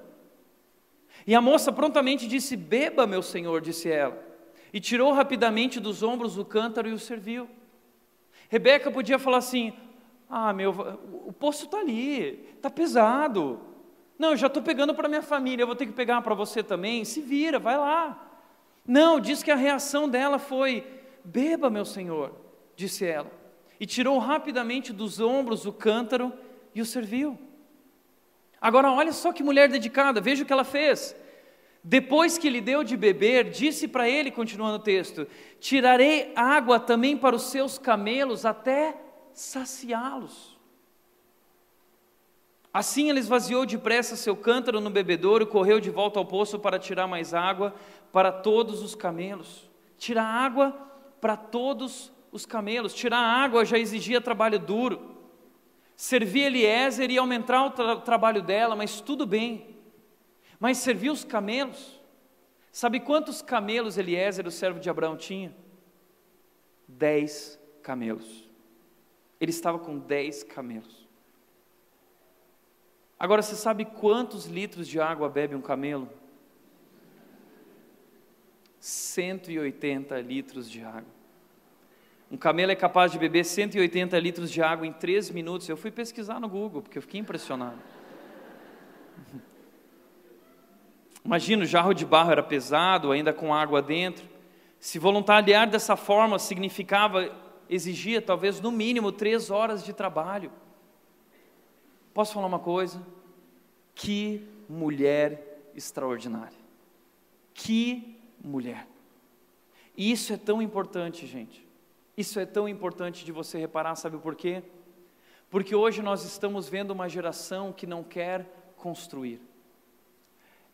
Speaker 1: E a moça prontamente disse: Beba, meu senhor, disse ela. E tirou rapidamente dos ombros o cântaro e o serviu. Rebeca podia falar assim: Ah, meu, o poço está ali, está pesado. Não, eu já estou pegando para minha família, eu vou ter que pegar para você também. Se vira, vai lá. Não, diz que a reação dela foi: Beba, meu senhor, disse ela. E tirou rapidamente dos ombros o cântaro e o serviu. Agora, olha só que mulher dedicada, veja o que ela fez. Depois que lhe deu de beber, disse para ele, continuando o texto: Tirarei água também para os seus camelos até saciá-los. Assim ele esvaziou depressa seu cântaro no bebedouro, correu de volta ao poço para tirar mais água para todos os camelos. Tirar água para todos os camelos. Tirar água já exigia trabalho duro. Servir Eliezer e aumentar o tra trabalho dela, mas tudo bem. Mas serviu os camelos. Sabe quantos camelos Eliezer, o servo de Abraão, tinha? Dez camelos. Ele estava com dez camelos. Agora, você sabe quantos litros de água bebe um camelo? 180 litros de água. Um camelo é capaz de beber 180 litros de água em 3 minutos. Eu fui pesquisar no Google, porque eu fiquei impressionado. Imagina, o jarro de barro era pesado, ainda com água dentro. Se voluntariar dessa forma significava, exigia talvez no mínimo três horas de trabalho. Posso falar uma coisa? Que mulher extraordinária. Que mulher. E isso é tão importante, gente. Isso é tão importante de você reparar, sabe por quê? Porque hoje nós estamos vendo uma geração que não quer construir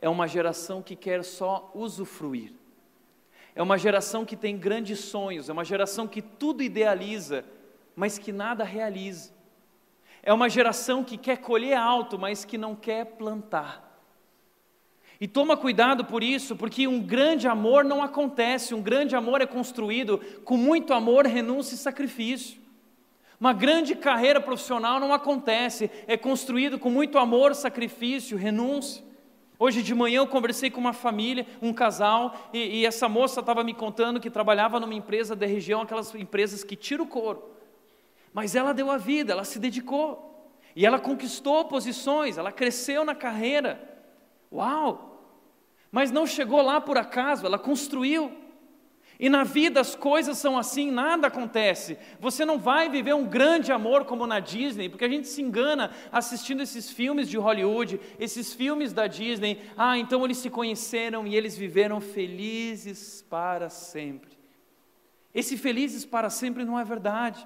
Speaker 1: é uma geração que quer só usufruir. É uma geração que tem grandes sonhos, é uma geração que tudo idealiza, mas que nada realiza. É uma geração que quer colher alto, mas que não quer plantar. E toma cuidado por isso, porque um grande amor não acontece, um grande amor é construído com muito amor, renúncia e sacrifício. Uma grande carreira profissional não acontece, é construído com muito amor, sacrifício, renúncia. Hoje de manhã eu conversei com uma família, um casal, e, e essa moça estava me contando que trabalhava numa empresa da região, aquelas empresas que tiram o couro. Mas ela deu a vida, ela se dedicou. E ela conquistou posições, ela cresceu na carreira. Uau! Mas não chegou lá por acaso, ela construiu. E na vida as coisas são assim, nada acontece. Você não vai viver um grande amor como na Disney, porque a gente se engana assistindo esses filmes de Hollywood, esses filmes da Disney. Ah, então eles se conheceram e eles viveram felizes para sempre. Esse felizes para sempre não é verdade.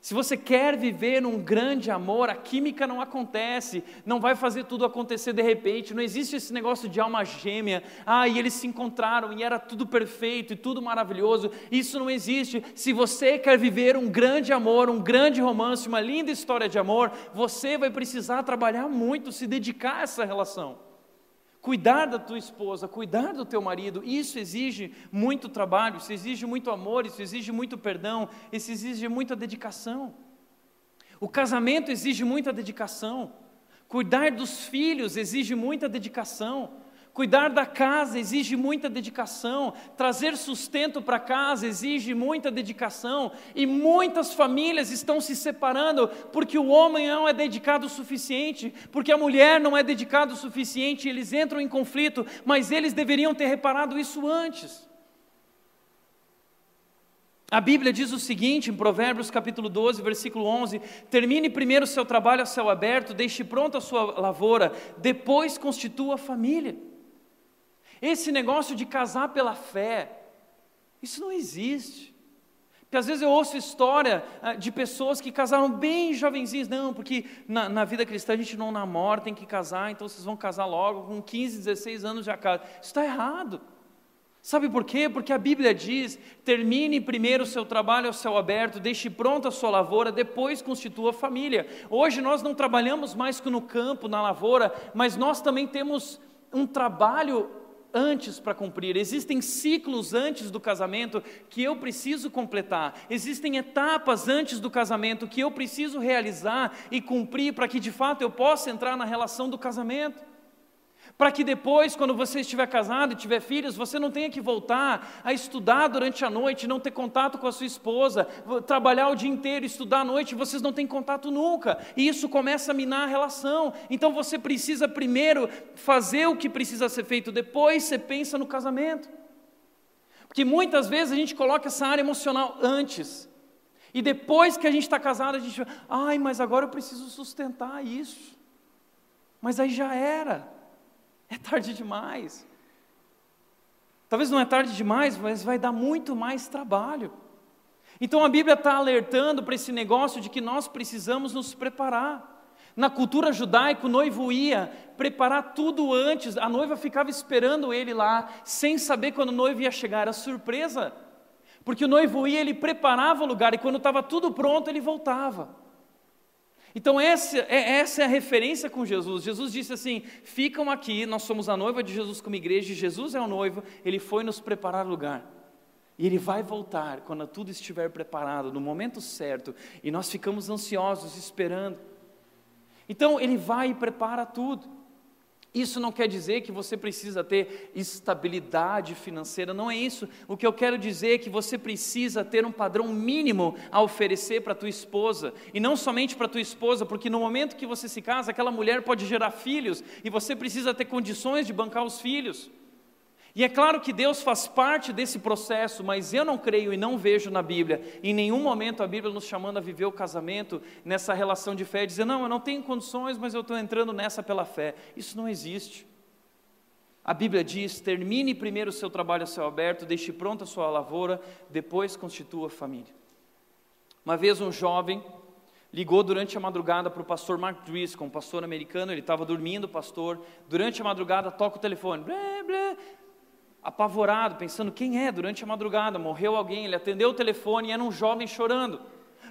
Speaker 1: Se você quer viver um grande amor, a química não acontece, não vai fazer tudo acontecer de repente, não existe esse negócio de alma gêmea, ah, e eles se encontraram e era tudo perfeito e tudo maravilhoso, isso não existe. Se você quer viver um grande amor, um grande romance, uma linda história de amor, você vai precisar trabalhar muito, se dedicar a essa relação. Cuidar da tua esposa, cuidar do teu marido, isso exige muito trabalho, isso exige muito amor, isso exige muito perdão, isso exige muita dedicação. O casamento exige muita dedicação. Cuidar dos filhos exige muita dedicação. Cuidar da casa exige muita dedicação, trazer sustento para casa exige muita dedicação, e muitas famílias estão se separando porque o homem não é dedicado o suficiente, porque a mulher não é dedicada o suficiente, eles entram em conflito, mas eles deveriam ter reparado isso antes. A Bíblia diz o seguinte, em Provérbios capítulo 12, versículo 11: Termine primeiro o seu trabalho a céu aberto, deixe pronta a sua lavoura, depois constitua a família. Esse negócio de casar pela fé, isso não existe. Porque às vezes eu ouço história ah, de pessoas que casaram bem jovenzinhos, não, porque na, na, vida cristã a gente não namora, tem que casar, então vocês vão casar logo, com 15, 16 anos já casa. Isso está errado. Sabe por quê? Porque a Bíblia diz: termine primeiro o seu trabalho ao céu aberto, deixe pronta a sua lavoura, depois constitua a família. Hoje nós não trabalhamos mais no campo, na lavoura, mas nós também temos um trabalho antes para cumprir, existem ciclos antes do casamento que eu preciso completar, existem etapas antes do casamento que eu preciso realizar e cumprir para que de fato eu possa entrar na relação do casamento para que depois, quando você estiver casado e tiver filhos, você não tenha que voltar a estudar durante a noite, não ter contato com a sua esposa, trabalhar o dia inteiro, estudar à noite, vocês não têm contato nunca, e isso começa a minar a relação. Então você precisa primeiro fazer o que precisa ser feito, depois você pensa no casamento. Porque muitas vezes a gente coloca essa área emocional antes. E depois que a gente está casado, a gente, ai, mas agora eu preciso sustentar isso. Mas aí já era. É tarde demais. Talvez não é tarde demais, mas vai dar muito mais trabalho. Então a Bíblia está alertando para esse negócio de que nós precisamos nos preparar. Na cultura judaica, o noivo ia preparar tudo antes, a noiva ficava esperando ele lá, sem saber quando o noivo ia chegar, era surpresa. Porque o noivo ia, ele preparava o lugar e quando estava tudo pronto, ele voltava. Então, essa é, essa é a referência com Jesus. Jesus disse assim: ficam aqui, nós somos a noiva de Jesus como igreja, e Jesus é o noivo, ele foi nos preparar lugar. E ele vai voltar quando tudo estiver preparado, no momento certo, e nós ficamos ansiosos, esperando. Então, ele vai e prepara tudo. Isso não quer dizer que você precisa ter estabilidade financeira, não é isso. O que eu quero dizer é que você precisa ter um padrão mínimo a oferecer para tua esposa, e não somente para tua esposa, porque no momento que você se casa, aquela mulher pode gerar filhos e você precisa ter condições de bancar os filhos. E é claro que Deus faz parte desse processo, mas eu não creio e não vejo na Bíblia, em nenhum momento a Bíblia nos chamando a viver o casamento nessa relação de fé, dizer, não, eu não tenho condições, mas eu estou entrando nessa pela fé. Isso não existe. A Bíblia diz: termine primeiro o seu trabalho a céu aberto, deixe pronta a sua lavoura, depois constitua a família. Uma vez um jovem ligou durante a madrugada para o pastor Mark Driscoll, um pastor americano, ele estava dormindo, pastor, durante a madrugada toca o telefone, blé, blé, apavorado, pensando quem é durante a madrugada, morreu alguém, ele atendeu o telefone e era um jovem chorando.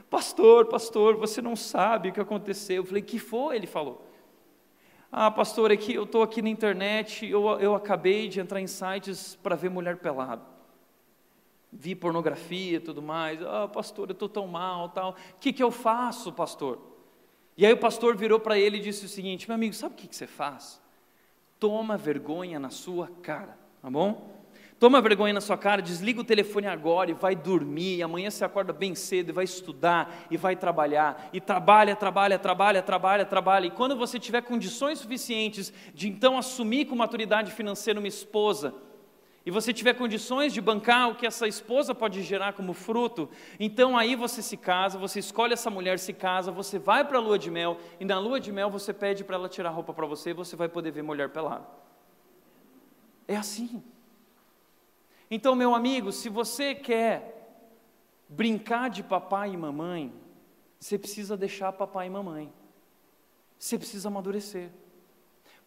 Speaker 1: Pastor, pastor, você não sabe o que aconteceu. Eu falei, que foi? Ele falou. Ah, pastor, é que eu estou aqui na internet, eu, eu acabei de entrar em sites para ver mulher pelada. Vi pornografia e tudo mais. Ah, pastor, eu estou tão mal, tal. O que, que eu faço, pastor? E aí o pastor virou para ele e disse o seguinte: meu amigo, sabe o que, que você faz? Toma vergonha na sua cara tá bom? Toma vergonha na sua cara, desliga o telefone agora e vai dormir. E amanhã você acorda bem cedo e vai estudar e vai trabalhar. E trabalha, trabalha, trabalha, trabalha, trabalha. E quando você tiver condições suficientes de então assumir com maturidade financeira uma esposa, e você tiver condições de bancar o que essa esposa pode gerar como fruto, então aí você se casa, você escolhe essa mulher, se casa, você vai para a lua de mel, e na lua de mel você pede para ela tirar roupa para você e você vai poder ver mulher pelada. É assim. Então, meu amigo, se você quer brincar de papai e mamãe, você precisa deixar papai e mamãe. Você precisa amadurecer.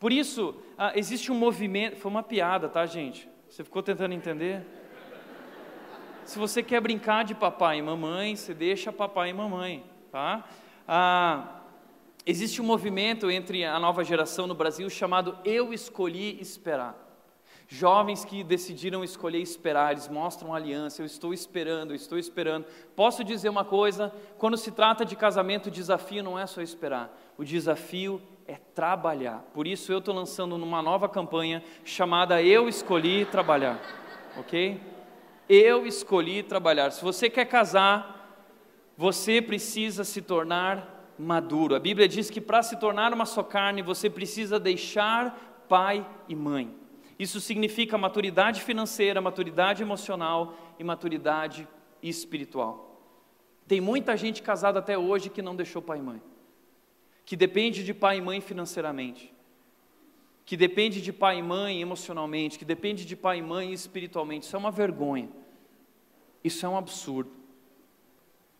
Speaker 1: Por isso, ah, existe um movimento. Foi uma piada, tá, gente? Você ficou tentando entender? Se você quer brincar de papai e mamãe, você deixa papai e mamãe, tá? Ah, existe um movimento entre a nova geração no Brasil chamado Eu Escolhi Esperar. Jovens que decidiram escolher esperar, eles mostram aliança. Eu estou esperando, eu estou esperando. Posso dizer uma coisa: quando se trata de casamento, o desafio não é só esperar, o desafio é trabalhar. Por isso eu estou lançando numa nova campanha chamada Eu Escolhi Trabalhar. Ok? Eu escolhi trabalhar. Se você quer casar, você precisa se tornar maduro. A Bíblia diz que para se tornar uma só carne, você precisa deixar pai e mãe. Isso significa maturidade financeira, maturidade emocional e maturidade espiritual. Tem muita gente casada até hoje que não deixou pai e mãe, que depende de pai e mãe financeiramente, que depende de pai e mãe emocionalmente, que depende de pai e mãe espiritualmente. Isso é uma vergonha. Isso é um absurdo.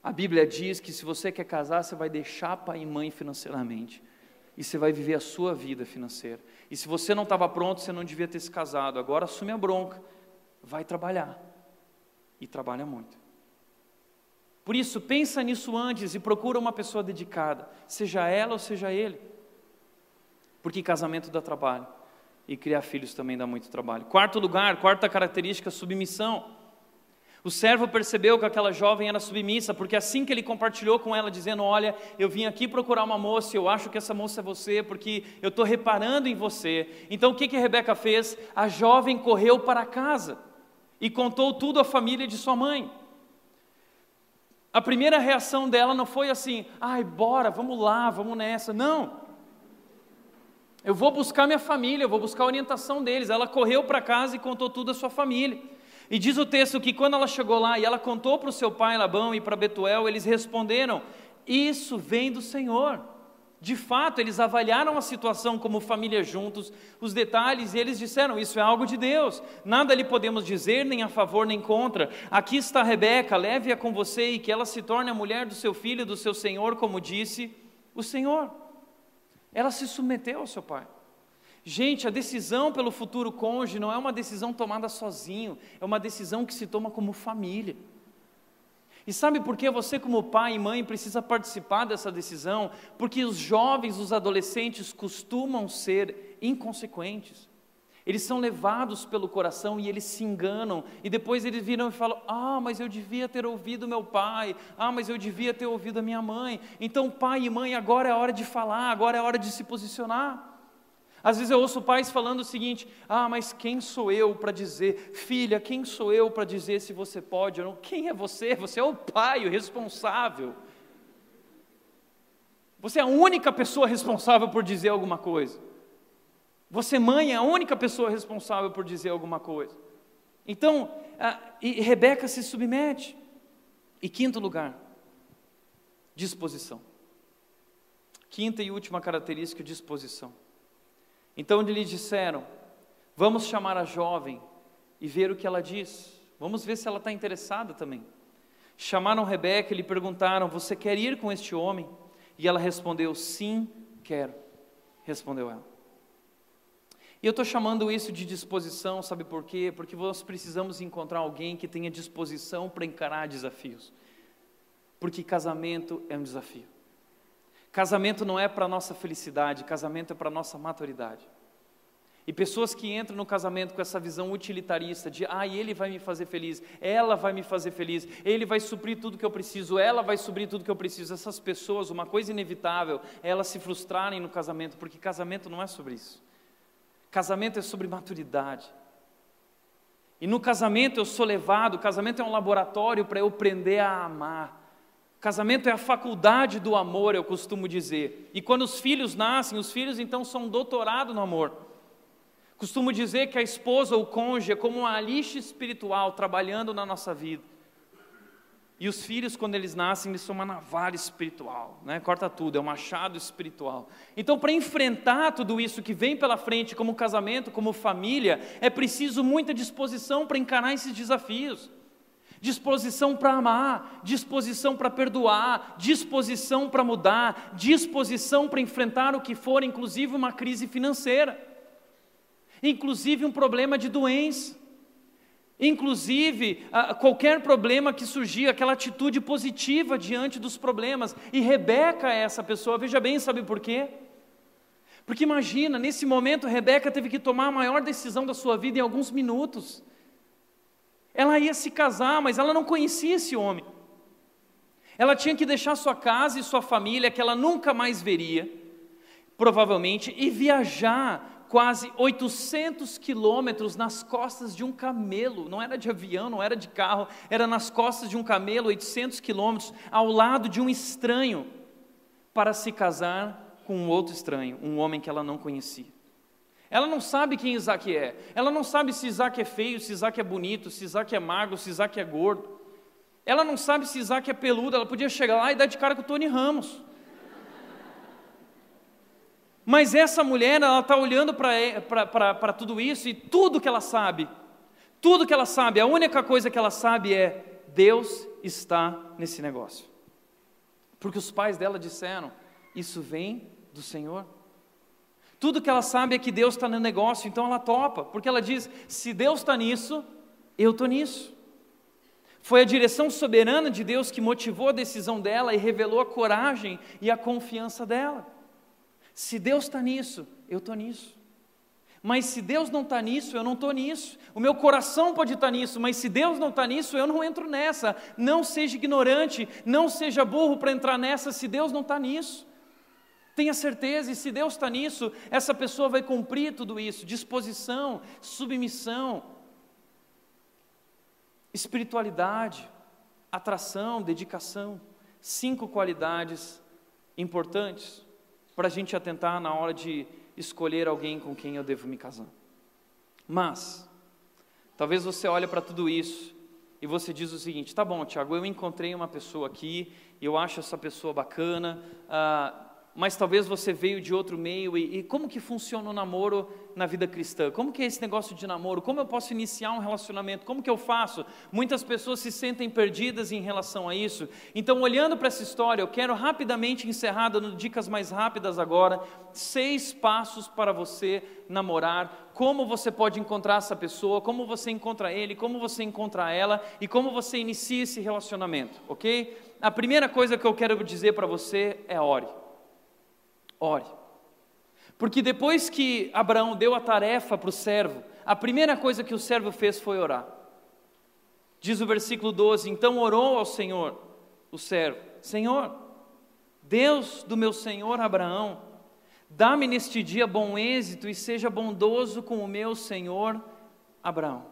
Speaker 1: A Bíblia diz que se você quer casar, você vai deixar pai e mãe financeiramente e você vai viver a sua vida financeira. E se você não estava pronto, você não devia ter se casado. Agora assume a bronca, vai trabalhar e trabalha muito. Por isso, pensa nisso antes e procura uma pessoa dedicada, seja ela ou seja ele. Porque casamento dá trabalho e criar filhos também dá muito trabalho. Quarto lugar, quarta característica, submissão. O servo percebeu que aquela jovem era submissa, porque assim que ele compartilhou com ela, dizendo: Olha, eu vim aqui procurar uma moça, eu acho que essa moça é você, porque eu estou reparando em você. Então o que, que Rebeca fez? A jovem correu para casa e contou tudo à família de sua mãe. A primeira reação dela não foi assim: Ai, bora, vamos lá, vamos nessa. Não. Eu vou buscar minha família, eu vou buscar a orientação deles. Ela correu para casa e contou tudo à sua família. E diz o texto que quando ela chegou lá e ela contou para o seu pai Labão e para Betuel, eles responderam: Isso vem do Senhor. De fato, eles avaliaram a situação como família juntos, os detalhes, e eles disseram: Isso é algo de Deus, nada lhe podemos dizer, nem a favor nem contra. Aqui está Rebeca, leve-a com você e que ela se torne a mulher do seu filho do seu senhor, como disse o Senhor. Ela se submeteu ao seu pai. Gente, a decisão pelo futuro cônjuge não é uma decisão tomada sozinho, é uma decisão que se toma como família. E sabe por que você, como pai e mãe, precisa participar dessa decisão? Porque os jovens, os adolescentes costumam ser inconsequentes. Eles são levados pelo coração e eles se enganam, e depois eles viram e falam: Ah, mas eu devia ter ouvido meu pai, ah, mas eu devia ter ouvido a minha mãe. Então, pai e mãe, agora é hora de falar, agora é hora de se posicionar. Às vezes eu ouço pais falando o seguinte: ah, mas quem sou eu para dizer, filha, quem sou eu para dizer se você pode ou não? Quem é você? Você é o pai, o responsável. Você é a única pessoa responsável por dizer alguma coisa. Você, mãe, é a única pessoa responsável por dizer alguma coisa. Então, a, e Rebeca se submete. E quinto lugar, disposição. Quinta e última característica, disposição. Então lhe disseram: Vamos chamar a jovem e ver o que ela diz. Vamos ver se ela está interessada também. Chamaram Rebeca e lhe perguntaram: Você quer ir com este homem? E ela respondeu: Sim, quero. Respondeu ela. E eu estou chamando isso de disposição, sabe por quê? Porque nós precisamos encontrar alguém que tenha disposição para encarar desafios. Porque casamento é um desafio. Casamento não é para nossa felicidade, casamento é para nossa maturidade. E pessoas que entram no casamento com essa visão utilitarista de, ah, ele vai me fazer feliz, ela vai me fazer feliz, ele vai suprir tudo que eu preciso, ela vai suprir tudo que eu preciso. Essas pessoas, uma coisa inevitável é elas se frustrarem no casamento, porque casamento não é sobre isso. Casamento é sobre maturidade. E no casamento eu sou levado, o casamento é um laboratório para eu aprender a amar. Casamento é a faculdade do amor, eu costumo dizer. E quando os filhos nascem, os filhos então são doutorado no amor. Costumo dizer que a esposa ou o cônjuge é como uma lixa espiritual trabalhando na nossa vida. E os filhos, quando eles nascem, eles são uma navalha espiritual, né? corta tudo, é um machado espiritual. Então, para enfrentar tudo isso que vem pela frente, como casamento, como família, é preciso muita disposição para encarar esses desafios disposição para amar, disposição para perdoar, disposição para mudar, disposição para enfrentar o que for, inclusive uma crise financeira, inclusive um problema de doença, inclusive qualquer problema que surgir, aquela atitude positiva diante dos problemas. E Rebeca é essa pessoa, veja bem, sabe por quê? Porque imagina, nesse momento Rebeca teve que tomar a maior decisão da sua vida em alguns minutos. Ela ia se casar, mas ela não conhecia esse homem. Ela tinha que deixar sua casa e sua família, que ela nunca mais veria, provavelmente, e viajar quase 800 quilômetros nas costas de um camelo. Não era de avião, não era de carro, era nas costas de um camelo, 800 quilômetros, ao lado de um estranho, para se casar com um outro estranho, um homem que ela não conhecia. Ela não sabe quem Isaac é. Ela não sabe se Isaac é feio, se Isaac é bonito, se Isaac é magro, se Isaac é gordo. Ela não sabe se Isaac é peludo. Ela podia chegar lá e dar de cara com o Tony Ramos. Mas essa mulher, ela está olhando para tudo isso e tudo que ela sabe, tudo que ela sabe, a única coisa que ela sabe é: Deus está nesse negócio. Porque os pais dela disseram: Isso vem do Senhor. Tudo que ela sabe é que Deus está no negócio, então ela topa, porque ela diz: Se Deus está nisso, eu estou nisso. Foi a direção soberana de Deus que motivou a decisão dela e revelou a coragem e a confiança dela. Se Deus está nisso, eu estou nisso. Mas se Deus não está nisso, eu não estou nisso. O meu coração pode estar tá nisso, mas se Deus não está nisso, eu não entro nessa. Não seja ignorante, não seja burro para entrar nessa se Deus não está nisso. Tenha certeza, e se Deus está nisso, essa pessoa vai cumprir tudo isso: disposição, submissão, espiritualidade, atração, dedicação. Cinco qualidades importantes para a gente atentar na hora de escolher alguém com quem eu devo me casar. Mas, talvez você olhe para tudo isso e você diz o seguinte: tá bom, Tiago, eu encontrei uma pessoa aqui, eu acho essa pessoa bacana, ah, mas talvez você veio de outro meio e, e, como que funciona o namoro na vida cristã? Como que é esse negócio de namoro? Como eu posso iniciar um relacionamento? Como que eu faço? Muitas pessoas se sentem perdidas em relação a isso. Então, olhando para essa história, eu quero rapidamente encerrar dando dicas mais rápidas agora, seis passos para você namorar, como você pode encontrar essa pessoa, como você encontra ele, como você encontra ela e como você inicia esse relacionamento, OK? A primeira coisa que eu quero dizer para você é ore. Ore. Porque depois que Abraão deu a tarefa para o servo, a primeira coisa que o servo fez foi orar. Diz o versículo 12: Então orou ao Senhor, o servo: Senhor, Deus do meu senhor Abraão, dá-me neste dia bom êxito e seja bondoso com o meu senhor Abraão.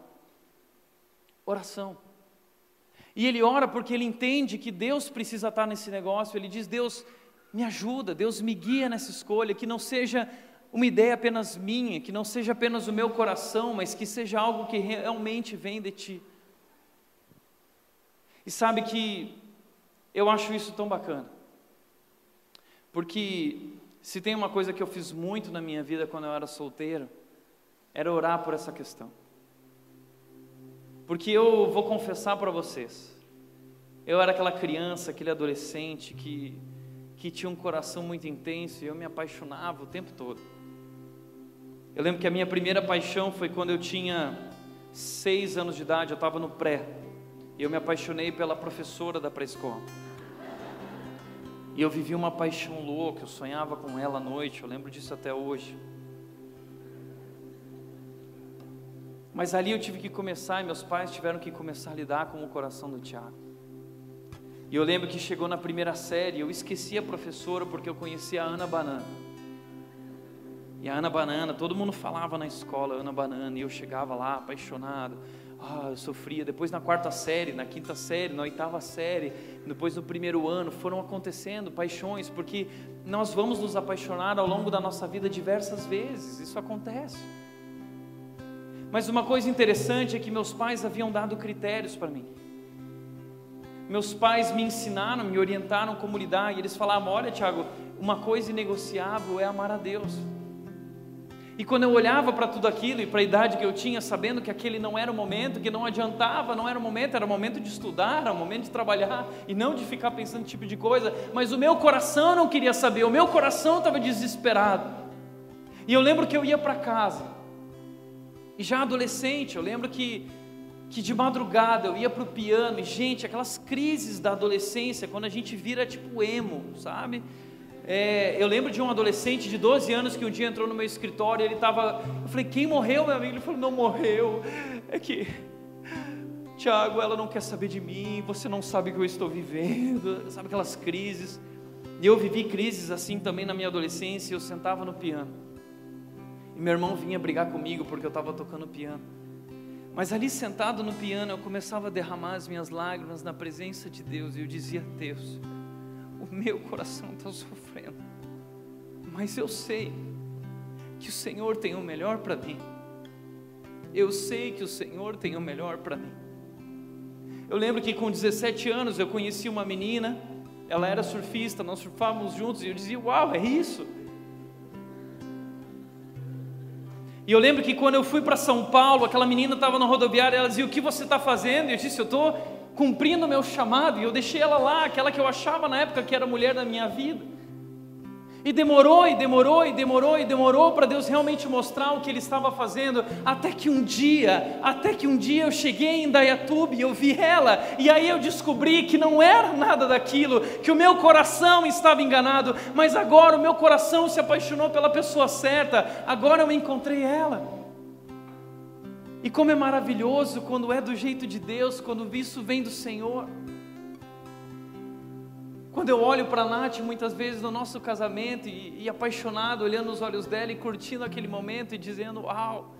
Speaker 1: Oração. E ele ora porque ele entende que Deus precisa estar nesse negócio. Ele diz: Deus, me ajuda, Deus me guia nessa escolha, que não seja uma ideia apenas minha, que não seja apenas o meu coração, mas que seja algo que realmente vem de Ti. E sabe que eu acho isso tão bacana, porque se tem uma coisa que eu fiz muito na minha vida quando eu era solteiro, era orar por essa questão. Porque eu vou confessar para vocês, eu era aquela criança, aquele adolescente que que tinha um coração muito intenso e eu me apaixonava o tempo todo. Eu lembro que a minha primeira paixão foi quando eu tinha seis anos de idade, eu estava no pré, e eu me apaixonei pela professora da pré-escola. E eu vivi uma paixão louca, eu sonhava com ela à noite, eu lembro disso até hoje. Mas ali eu tive que começar, e meus pais tiveram que começar a lidar com o coração do Tiago. E eu lembro que chegou na primeira série, eu esqueci a professora porque eu conhecia a Ana Banana. E a Ana Banana, todo mundo falava na escola Ana Banana, e eu chegava lá apaixonado. Ah, eu sofria. Depois na quarta série, na quinta série, na oitava série, depois no primeiro ano, foram acontecendo paixões, porque nós vamos nos apaixonar ao longo da nossa vida diversas vezes, isso acontece. Mas uma coisa interessante é que meus pais haviam dado critérios para mim. Meus pais me ensinaram, me orientaram como lidar, e eles falavam: Olha, Tiago, uma coisa inegociável é amar a Deus. E quando eu olhava para tudo aquilo e para a idade que eu tinha, sabendo que aquele não era o momento, que não adiantava, não era o momento, era o momento de estudar, era o momento de trabalhar e não de ficar pensando esse tipo de coisa, mas o meu coração não queria saber, o meu coração estava desesperado. E eu lembro que eu ia para casa, e já adolescente, eu lembro que que de madrugada eu ia para o piano e, gente, aquelas crises da adolescência, quando a gente vira tipo emo, sabe? É, eu lembro de um adolescente de 12 anos que um dia entrou no meu escritório e ele estava. Eu falei, quem morreu, meu amigo? Ele falou, não morreu. É que, Tiago, ela não quer saber de mim, você não sabe o que eu estou vivendo, sabe aquelas crises. E eu vivi crises assim também na minha adolescência. Eu sentava no piano. E meu irmão vinha brigar comigo porque eu estava tocando piano. Mas ali sentado no piano, eu começava a derramar as minhas lágrimas na presença de Deus. E eu dizia: Deus, o meu coração está sofrendo. Mas eu sei que o Senhor tem o melhor para mim. Eu sei que o Senhor tem o melhor para mim. Eu lembro que com 17 anos eu conheci uma menina, ela era surfista, nós surfávamos juntos e eu dizia: Uau, é isso. E eu lembro que quando eu fui para São Paulo, aquela menina estava na rodoviária, ela dizia: O que você está fazendo? E eu disse: Eu estou cumprindo o meu chamado. E eu deixei ela lá, aquela que eu achava na época que era a mulher da minha vida. E demorou, e demorou, e demorou, e demorou para Deus realmente mostrar o que Ele estava fazendo, até que um dia, até que um dia eu cheguei em Dayatuba e eu vi ela, e aí eu descobri que não era nada daquilo, que o meu coração estava enganado, mas agora o meu coração se apaixonou pela pessoa certa, agora eu encontrei ela. E como é maravilhoso quando é do jeito de Deus, quando isso vem do Senhor. Quando eu olho para a Nath, muitas vezes no nosso casamento, e, e, apaixonado, olhando nos olhos dela e curtindo aquele momento e dizendo: Uau,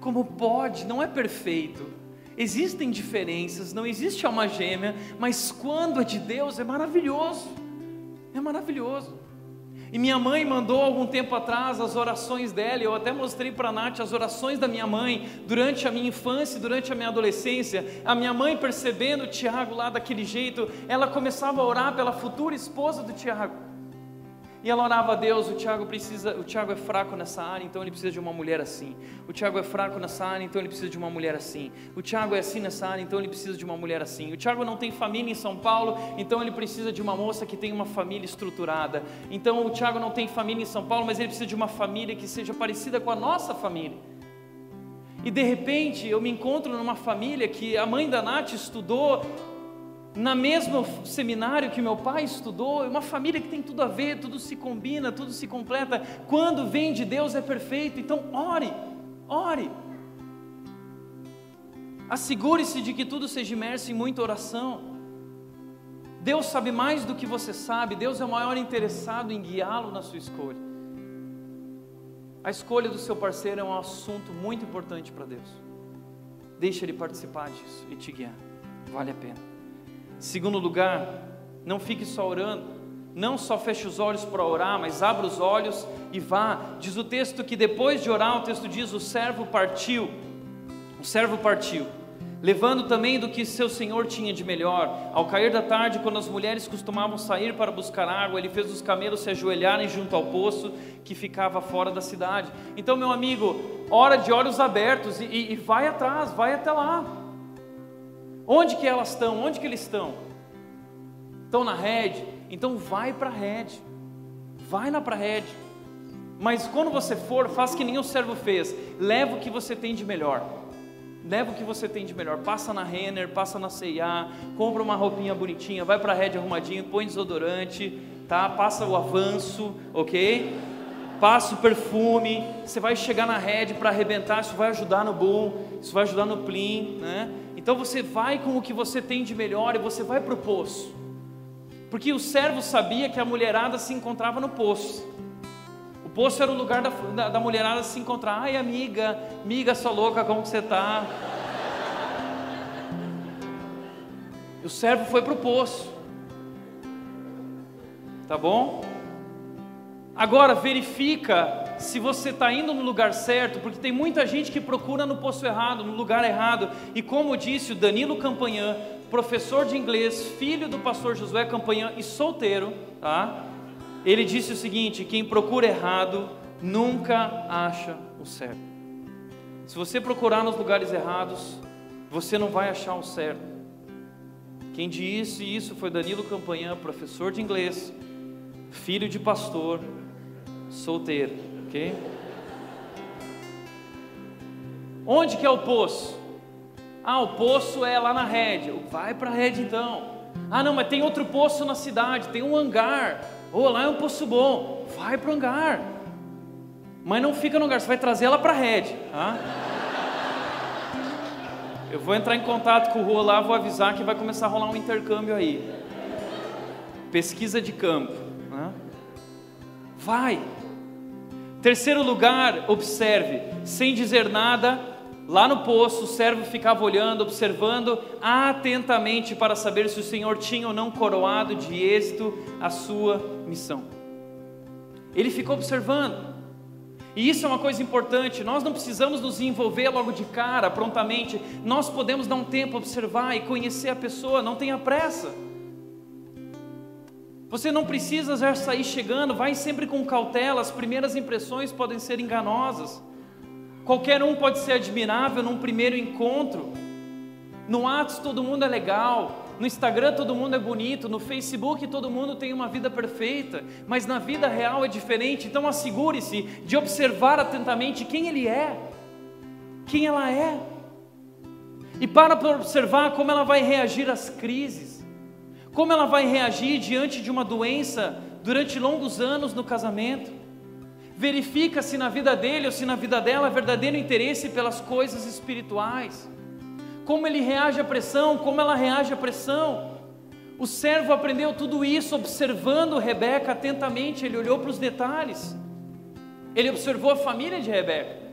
Speaker 1: como pode? Não é perfeito. Existem diferenças, não existe alma gêmea, mas quando é de Deus é maravilhoso. É maravilhoso. E minha mãe mandou algum tempo atrás as orações dela, eu até mostrei para a Nath as orações da minha mãe durante a minha infância, durante a minha adolescência. A minha mãe, percebendo o Tiago lá daquele jeito, ela começava a orar pela futura esposa do Tiago. E ela orava a Deus, o Tiago precisa, o Tiago é fraco nessa área, então ele precisa de uma mulher assim. O Tiago é fraco nessa área, então ele precisa de uma mulher assim. O Tiago é assim nessa área, então ele precisa de uma mulher assim. O Tiago não tem família em São Paulo, então ele precisa de uma moça que tenha uma família estruturada. Então o Tiago não tem família em São Paulo, mas ele precisa de uma família que seja parecida com a nossa família. E de repente eu me encontro numa família que a mãe da Nath estudou na mesmo seminário que meu pai estudou, é uma família que tem tudo a ver, tudo se combina, tudo se completa. Quando vem de Deus é perfeito. Então, ore, ore. Assegure-se de que tudo seja imerso em muita oração. Deus sabe mais do que você sabe, Deus é o maior interessado em guiá-lo na sua escolha. A escolha do seu parceiro é um assunto muito importante para Deus. Deixa ele participar disso e te guiar. Vale a pena. Segundo lugar, não fique só orando. Não só feche os olhos para orar, mas abra os olhos e vá. Diz o texto que depois de orar, o texto diz: o servo partiu. O servo partiu levando também do que seu senhor tinha de melhor. Ao cair da tarde, quando as mulheres costumavam sair para buscar água, ele fez os camelos se ajoelharem junto ao poço que ficava fora da cidade. Então, meu amigo, hora de olhos abertos e, e, e vai atrás, vai até lá. Onde que elas estão? Onde que eles estão? Estão na rede? Então vai para a rede. Vai lá para a rede. Mas quando você for, faz que nem o servo fez. Leva o que você tem de melhor. Leva o que você tem de melhor. Passa na Renner, passa na C&A, compra uma roupinha bonitinha, vai para a rede arrumadinho, põe desodorante, tá? Passa o avanço, ok? Passa o perfume. Você vai chegar na rede para arrebentar. Isso vai ajudar no boom, isso vai ajudar no plim, né? Então você vai com o que você tem de melhor e você vai para o poço. Porque o servo sabia que a mulherada se encontrava no poço. O poço era o lugar da, da, da mulherada se encontrar. Ai, amiga, amiga, sua louca, como que você está? o servo foi para o poço. Tá bom? Agora verifica se você está indo no lugar certo, porque tem muita gente que procura no posto errado, no lugar errado. E como disse o Danilo Campanhã, professor de inglês, filho do pastor Josué Campanhã e solteiro, tá? Ele disse o seguinte: quem procura errado nunca acha o certo. Se você procurar nos lugares errados, você não vai achar o certo. Quem disse isso foi Danilo Campanhã, professor de inglês, filho de pastor, solteiro, ok? Onde que é o poço? Ah, o poço é lá na rede. Vai para a rede então. Ah, não, mas tem outro poço na cidade, tem um hangar. Oh, lá é um poço bom. Vai para o hangar. Mas não fica no hangar, você vai trazer ela para a rede. Tá? Eu vou entrar em contato com o Rua lá, vou avisar que vai começar a rolar um intercâmbio aí. Pesquisa de campo. Vai. Terceiro lugar, observe, sem dizer nada, lá no poço, o servo ficava olhando, observando atentamente para saber se o Senhor tinha ou não coroado de êxito a sua missão. Ele ficou observando. E isso é uma coisa importante, nós não precisamos nos envolver logo de cara, prontamente, nós podemos dar um tempo, observar e conhecer a pessoa, não tenha pressa. Você não precisa já sair chegando, vai sempre com cautela, as primeiras impressões podem ser enganosas. Qualquer um pode ser admirável num primeiro encontro. No Atos todo mundo é legal, no Instagram todo mundo é bonito, no Facebook todo mundo tem uma vida perfeita, mas na vida real é diferente. Então assegure-se de observar atentamente quem ele é, quem ela é, e para para observar como ela vai reagir às crises, como ela vai reagir diante de uma doença durante longos anos no casamento. Verifica se na vida dele ou se na vida dela verdadeiro interesse pelas coisas espirituais como ele reage à pressão, como ela reage à pressão. O servo aprendeu tudo isso observando Rebeca atentamente, ele olhou para os detalhes. Ele observou a família de Rebeca.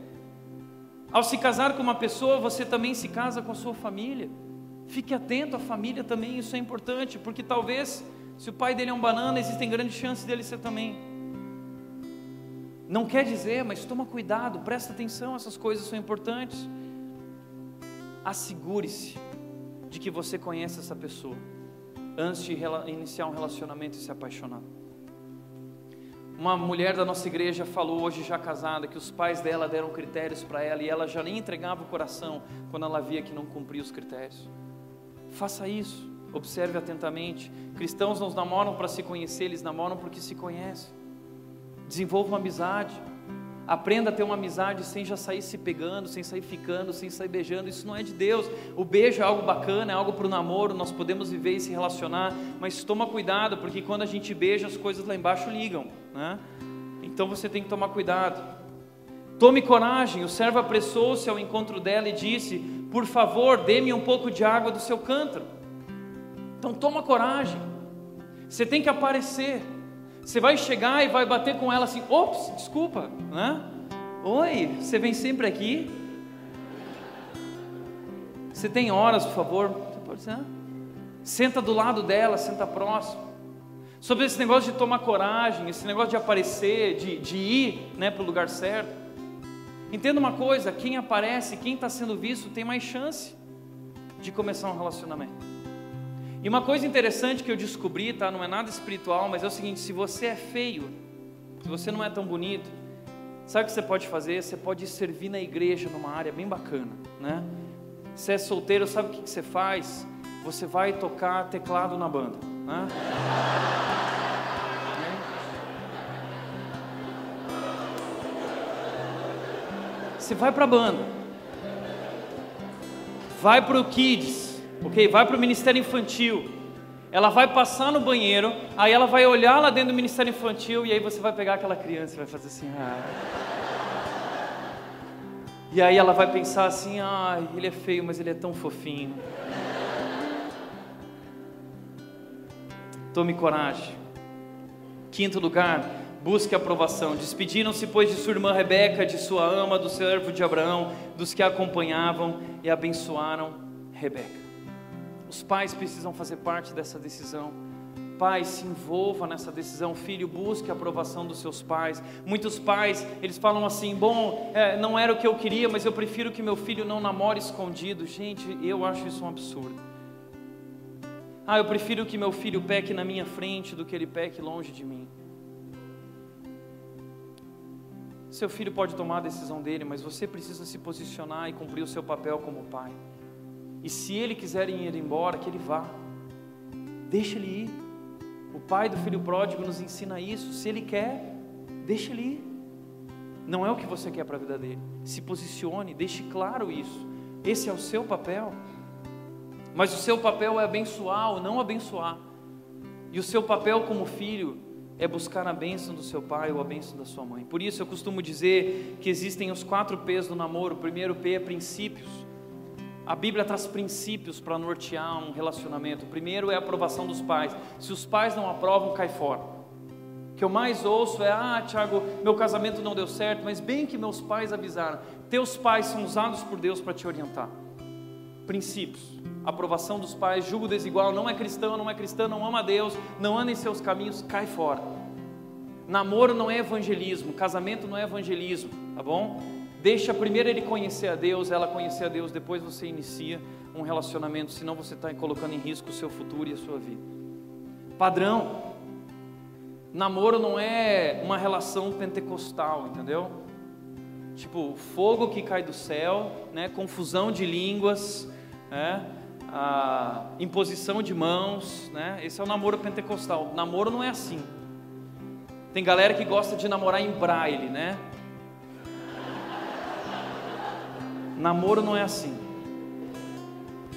Speaker 1: Ao se casar com uma pessoa, você também se casa com a sua família. Fique atento à família também, isso é importante, porque talvez, se o pai dele é um banana, existem grandes chances dele ser também. Não quer dizer, mas toma cuidado, presta atenção, essas coisas são importantes assegure-se de que você conhece essa pessoa antes de iniciar um relacionamento e se apaixonar. Uma mulher da nossa igreja falou hoje já casada que os pais dela deram critérios para ela e ela já nem entregava o coração quando ela via que não cumpria os critérios. Faça isso, observe atentamente. Cristãos não namoram para se conhecer, eles namoram porque se conhecem. Desenvolva uma amizade. Aprenda a ter uma amizade sem já sair se pegando, sem sair ficando, sem sair beijando. Isso não é de Deus. O beijo é algo bacana, é algo para o namoro, nós podemos viver e se relacionar, mas toma cuidado, porque quando a gente beija, as coisas lá embaixo ligam. Né? Então você tem que tomar cuidado. Tome coragem. O servo apressou-se ao encontro dela e disse: Por favor, dê-me um pouco de água do seu cântaro. Então toma coragem. Você tem que aparecer. Você vai chegar e vai bater com ela assim: ops, desculpa, né? Oi, você vem sempre aqui? Você tem horas, por favor? Senta do lado dela, senta próximo. Sobre esse negócio de tomar coragem, esse negócio de aparecer, de, de ir né, para o lugar certo. Entenda uma coisa: quem aparece, quem está sendo visto, tem mais chance de começar um relacionamento. E uma coisa interessante que eu descobri, tá? Não é nada espiritual, mas é o seguinte: se você é feio, se você não é tão bonito, sabe o que você pode fazer? Você pode servir na igreja numa área bem bacana, né? Se é solteiro, sabe o que você faz? Você vai tocar teclado na banda, né? Você vai para a banda, vai para o Kids, ok? Vai para o ministério infantil. Ela vai passar no banheiro, aí ela vai olhar lá dentro do ministério infantil e aí você vai pegar aquela criança e vai fazer assim, ah. E aí ela vai pensar assim, ah, ele é feio, mas ele é tão fofinho. Tome coragem. Quinto lugar, busque aprovação. Despediram-se, pois, de sua irmã Rebeca, de sua ama, do servo de Abraão, dos que a acompanhavam e abençoaram Rebeca. Os pais precisam fazer parte dessa decisão. Pai, se envolva nessa decisão. Filho, busque a aprovação dos seus pais. Muitos pais, eles falam assim: bom, é, não era o que eu queria, mas eu prefiro que meu filho não namore escondido. Gente, eu acho isso um absurdo. Ah, eu prefiro que meu filho peque na minha frente do que ele peque longe de mim. Seu filho pode tomar a decisão dele, mas você precisa se posicionar e cumprir o seu papel como pai. E se ele quiser ir embora, que ele vá. Deixa ele ir. O pai do filho pródigo nos ensina isso. Se ele quer, deixa ele ir. Não é o que você quer para a vida dele. Se posicione, deixe claro isso. Esse é o seu papel. Mas o seu papel é abençoar ou não abençoar. E o seu papel como filho é buscar a bênção do seu pai ou a bênção da sua mãe. Por isso eu costumo dizer que existem os quatro P's do namoro. O primeiro P é princípios. A Bíblia traz princípios para nortear um relacionamento. O primeiro é a aprovação dos pais. Se os pais não aprovam, cai fora. Que que eu mais ouço é: ah, Tiago, meu casamento não deu certo, mas bem que meus pais avisaram. Teus pais são usados por Deus para te orientar. Princípios, aprovação dos pais, julgo desigual, não é cristão, não é cristã, não ama a Deus, não anda em seus caminhos, cai fora. Namoro não é evangelismo, casamento não é evangelismo, tá bom? Deixa primeiro ele conhecer a Deus, ela conhecer a Deus, depois você inicia um relacionamento, senão você está colocando em risco o seu futuro e a sua vida. Padrão. Namoro não é uma relação pentecostal, entendeu? Tipo, fogo que cai do céu, né? confusão de línguas, né? a imposição de mãos, né? esse é o namoro pentecostal. Namoro não é assim. Tem galera que gosta de namorar em braille, né? Namoro não é assim.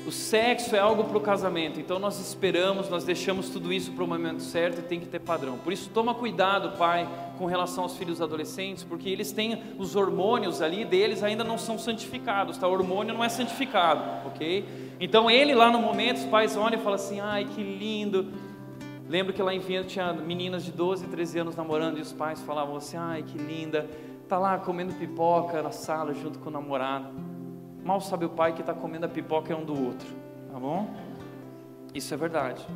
Speaker 1: O sexo é algo para o casamento, então nós esperamos, nós deixamos tudo isso para o momento certo e tem que ter padrão. Por isso, toma cuidado, pai, com relação aos filhos adolescentes, porque eles têm os hormônios ali deles ainda não são santificados, tá? O hormônio não é santificado, ok? Então ele lá no momento, os pais olham e falam assim: ai que lindo. Lembro que lá em Viena tinha meninas de 12, 13 anos namorando e os pais falavam assim: ai que linda, tá lá comendo pipoca na sala junto com o namorado. Mal sabe o pai que está comendo a pipoca é um do outro, tá bom? Isso é verdade.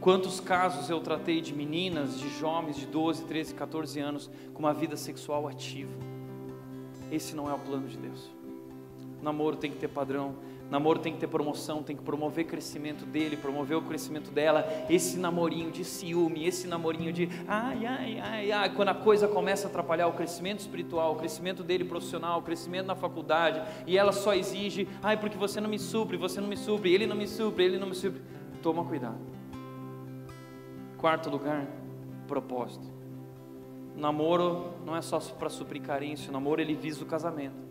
Speaker 1: Quantos casos eu tratei de meninas, de jovens de 12, 13, 14 anos com uma vida sexual ativa? Esse não é o plano de Deus. O namoro tem que ter padrão, Namoro tem que ter promoção, tem que promover crescimento dele, promover o crescimento dela. Esse namorinho de ciúme, esse namorinho de ai, ai, ai, ai, quando a coisa começa a atrapalhar o crescimento espiritual, o crescimento dele profissional, o crescimento na faculdade, e ela só exige, ai, porque você não me supre, você não me supre, ele não me supre, ele não me supre. Toma cuidado. Quarto lugar, propósito. Namoro não é só para suprir carência, o namoro ele visa o casamento.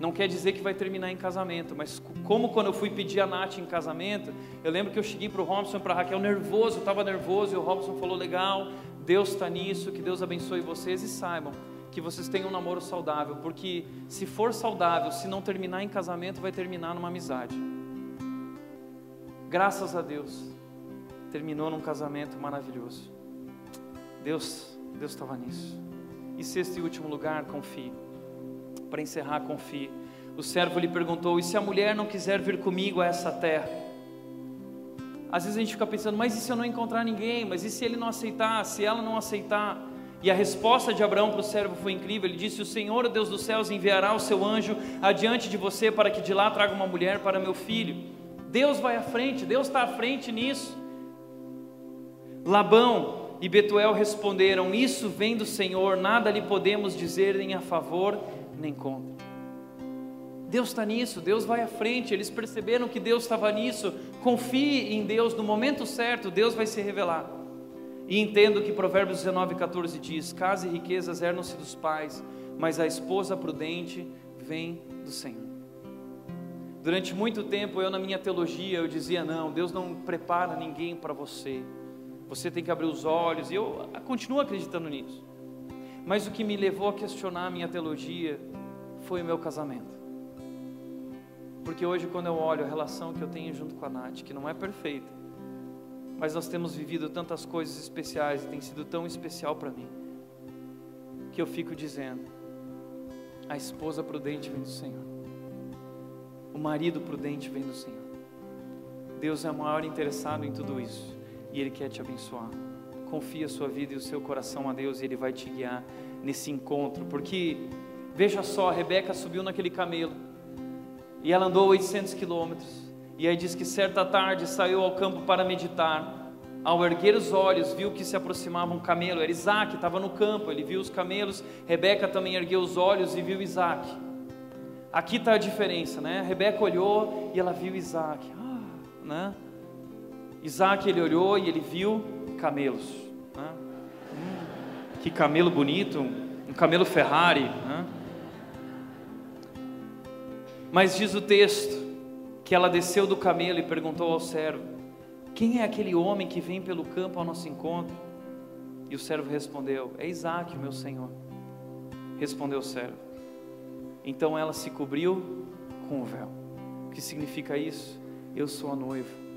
Speaker 1: Não quer dizer que vai terminar em casamento, mas como quando eu fui pedir a Nath em casamento, eu lembro que eu cheguei para o Robson, para a Raquel, nervoso, estava nervoso, e o Robson falou: legal, Deus está nisso, que Deus abençoe vocês e saibam que vocês tenham um namoro saudável, porque se for saudável, se não terminar em casamento, vai terminar numa amizade. Graças a Deus, terminou num casamento maravilhoso. Deus, Deus estava nisso. E sexto e último lugar, confie para encerrar, confie. O servo lhe perguntou: E se a mulher não quiser vir comigo a essa terra? Às vezes a gente fica pensando: Mas e se eu não encontrar ninguém? Mas e se ele não aceitar? Se ela não aceitar? E a resposta de Abraão para o servo foi incrível. Ele disse: O Senhor, Deus dos céus, enviará o seu anjo adiante de você para que de lá traga uma mulher para meu filho. Deus vai à frente, Deus está à frente nisso. Labão e Betuel responderam: Isso vem do Senhor, nada lhe podemos dizer nem a favor nem contra. Deus está nisso, Deus vai à frente, eles perceberam que Deus estava nisso. Confie em Deus, no momento certo, Deus vai se revelar. E entendo que Provérbios 19, 14 diz: Casa e riquezas herdam-se dos pais, mas a esposa prudente vem do Senhor. Durante muito tempo, eu na minha teologia, eu dizia: Não, Deus não prepara ninguém para você. Você tem que abrir os olhos, e eu continuo acreditando nisso. Mas o que me levou a questionar a minha teologia foi o meu casamento. Porque hoje, quando eu olho a relação que eu tenho junto com a Nath, que não é perfeita, mas nós temos vivido tantas coisas especiais e tem sido tão especial para mim, que eu fico dizendo: a esposa prudente vem do Senhor, o marido prudente vem do Senhor. Deus é o maior interessado em tudo isso e Ele quer te abençoar confie a sua vida e o seu coração a Deus e Ele vai te guiar nesse encontro. Porque, veja só, Rebeca subiu naquele camelo e ela andou 800 quilômetros. E aí diz que certa tarde saiu ao campo para meditar. Ao erguer os olhos, viu que se aproximava um camelo. Era Isaac, estava no campo. Ele viu os camelos. Rebeca também ergueu os olhos e viu Isaac. Aqui está a diferença, né? Rebeca olhou e ela viu Isaac. Ah, né? Isaac ele olhou e ele viu camelos. Né? Hum, que camelo bonito, um camelo Ferrari. Né? Mas diz o texto que ela desceu do camelo e perguntou ao servo: Quem é aquele homem que vem pelo campo ao nosso encontro? E o servo respondeu: É Isaac, meu senhor. Respondeu o servo. Então ela se cobriu com o véu. O que significa isso? Eu sou a noiva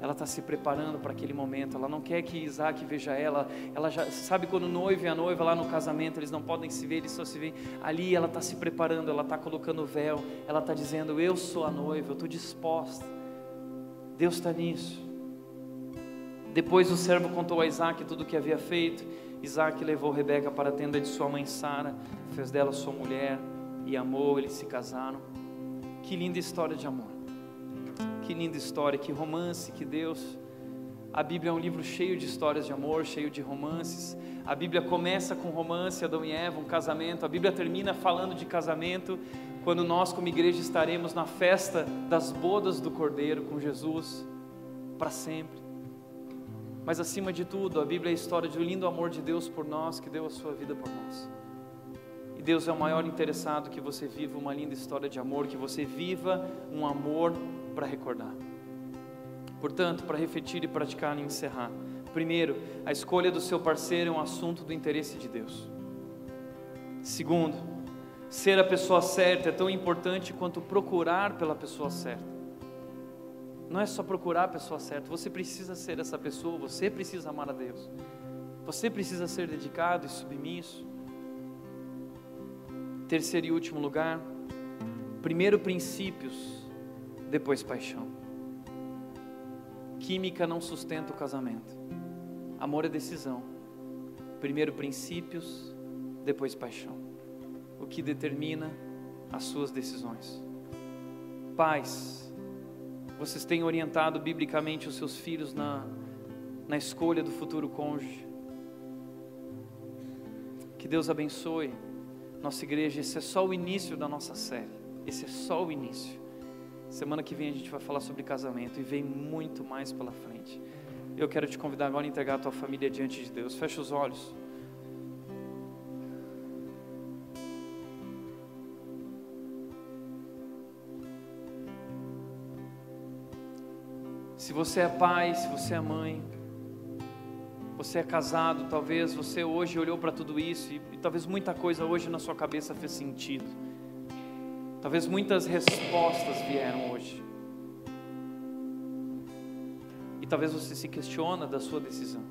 Speaker 1: ela está se preparando para aquele momento. Ela não quer que Isaac veja ela. Ela já sabe quando o noivo e a noiva lá no casamento eles não podem se ver, eles só se veem ali. Ela está se preparando, ela está colocando o véu. Ela está dizendo: Eu sou a noiva, eu estou disposta. Deus está nisso. Depois o servo contou a Isaac tudo o que havia feito. Isaac levou Rebeca para a tenda de sua mãe Sara, fez dela sua mulher e amou. Eles se casaram. Que linda história de amor. Que linda história, que romance, que Deus. A Bíblia é um livro cheio de histórias de amor, cheio de romances. A Bíblia começa com romance, Adão e Eva, um casamento. A Bíblia termina falando de casamento, quando nós, como igreja, estaremos na festa das bodas do Cordeiro com Jesus para sempre. Mas acima de tudo, a Bíblia é a história de um lindo amor de Deus por nós, que deu a sua vida por nós. E Deus é o maior interessado que você viva uma linda história de amor, que você viva um amor para recordar. Portanto, para refletir e praticar e encerrar. Primeiro, a escolha do seu parceiro é um assunto do interesse de Deus. Segundo, ser a pessoa certa é tão importante quanto procurar pela pessoa certa. Não é só procurar a pessoa certa, você precisa ser essa pessoa, você precisa amar a Deus. Você precisa ser dedicado e submisso. Terceiro e último lugar, primeiro princípios depois paixão. Química não sustenta o casamento. Amor é decisão. Primeiro princípios, depois paixão. O que determina as suas decisões. Pais, vocês têm orientado biblicamente os seus filhos na, na escolha do futuro cônjuge. Que Deus abençoe nossa igreja. Esse é só o início da nossa série. Esse é só o início. Semana que vem a gente vai falar sobre casamento e vem muito mais pela frente. Eu quero te convidar agora a entregar a tua família diante de Deus. Fecha os olhos. Se você é pai, se você é mãe, você é casado, talvez você hoje olhou para tudo isso e, e talvez muita coisa hoje na sua cabeça fez sentido. Talvez muitas respostas vieram hoje. E talvez você se questiona da sua decisão.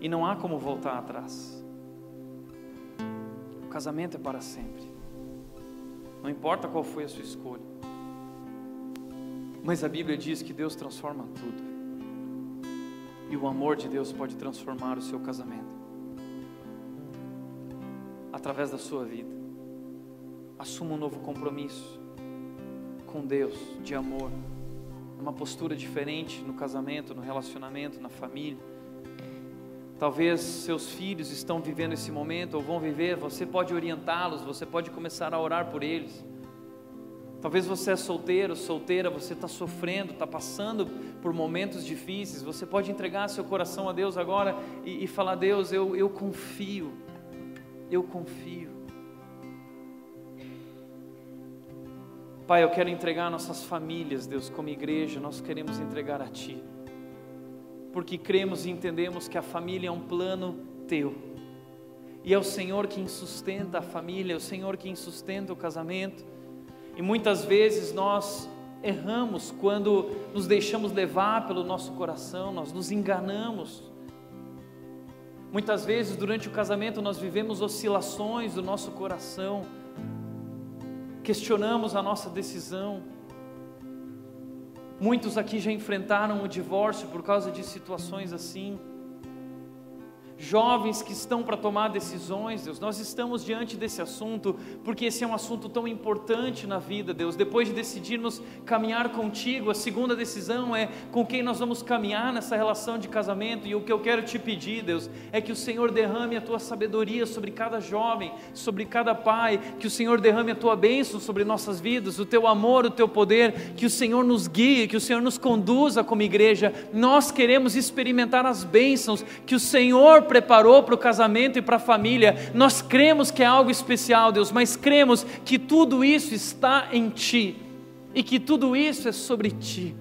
Speaker 1: E não há como voltar atrás. O casamento é para sempre. Não importa qual foi a sua escolha. Mas a Bíblia diz que Deus transforma tudo. E o amor de Deus pode transformar o seu casamento através da sua vida. Assuma um novo compromisso com Deus, de amor, uma postura diferente no casamento, no relacionamento, na família. Talvez seus filhos estão vivendo esse momento ou vão viver, você pode orientá-los, você pode começar a orar por eles. Talvez você é solteiro, solteira, você está sofrendo, está passando por momentos difíceis. Você pode entregar seu coração a Deus agora e, e falar: Deus, eu, eu confio, eu confio. Pai, eu quero entregar nossas famílias, Deus, como igreja, nós queremos entregar a Ti, porque cremos e entendemos que a família é um plano Teu, e é o Senhor quem sustenta a família, é o Senhor quem sustenta o casamento, e muitas vezes nós erramos quando nos deixamos levar pelo nosso coração, nós nos enganamos. Muitas vezes durante o casamento nós vivemos oscilações do nosso coração, questionamos a nossa decisão. Muitos aqui já enfrentaram o divórcio por causa de situações assim jovens que estão para tomar decisões, Deus. Nós estamos diante desse assunto porque esse é um assunto tão importante na vida, Deus. Depois de decidirmos caminhar contigo, a segunda decisão é com quem nós vamos caminhar nessa relação de casamento. E o que eu quero te pedir, Deus, é que o Senhor derrame a tua sabedoria sobre cada jovem, sobre cada pai, que o Senhor derrame a tua bênção sobre nossas vidas, o teu amor, o teu poder, que o Senhor nos guie, que o Senhor nos conduza como igreja. Nós queremos experimentar as bênçãos que o Senhor preparou para o casamento e para a família. Nós cremos que é algo especial, Deus, mas cremos que tudo isso está em Ti e que tudo isso é sobre Ti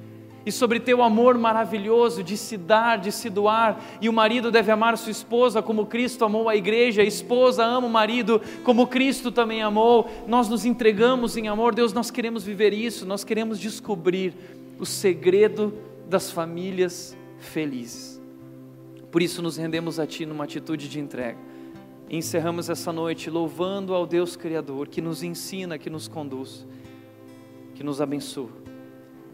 Speaker 1: e sobre teu amor maravilhoso de se dar, de se doar. E o marido deve amar sua esposa como Cristo amou a igreja, a esposa ama o marido como Cristo também amou. Nós nos entregamos em amor, Deus, nós queremos viver isso, nós queremos descobrir o segredo das famílias felizes. Por isso nos rendemos a Ti numa atitude de entrega. E encerramos essa noite louvando ao Deus Criador que nos ensina, que nos conduz, que nos abençoa.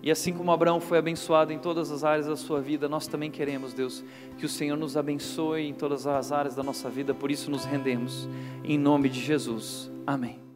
Speaker 1: E assim como Abraão foi abençoado em todas as áreas da sua vida, nós também queremos, Deus, que o Senhor nos abençoe em todas as áreas da nossa vida, por isso nos rendemos. Em nome de Jesus. Amém.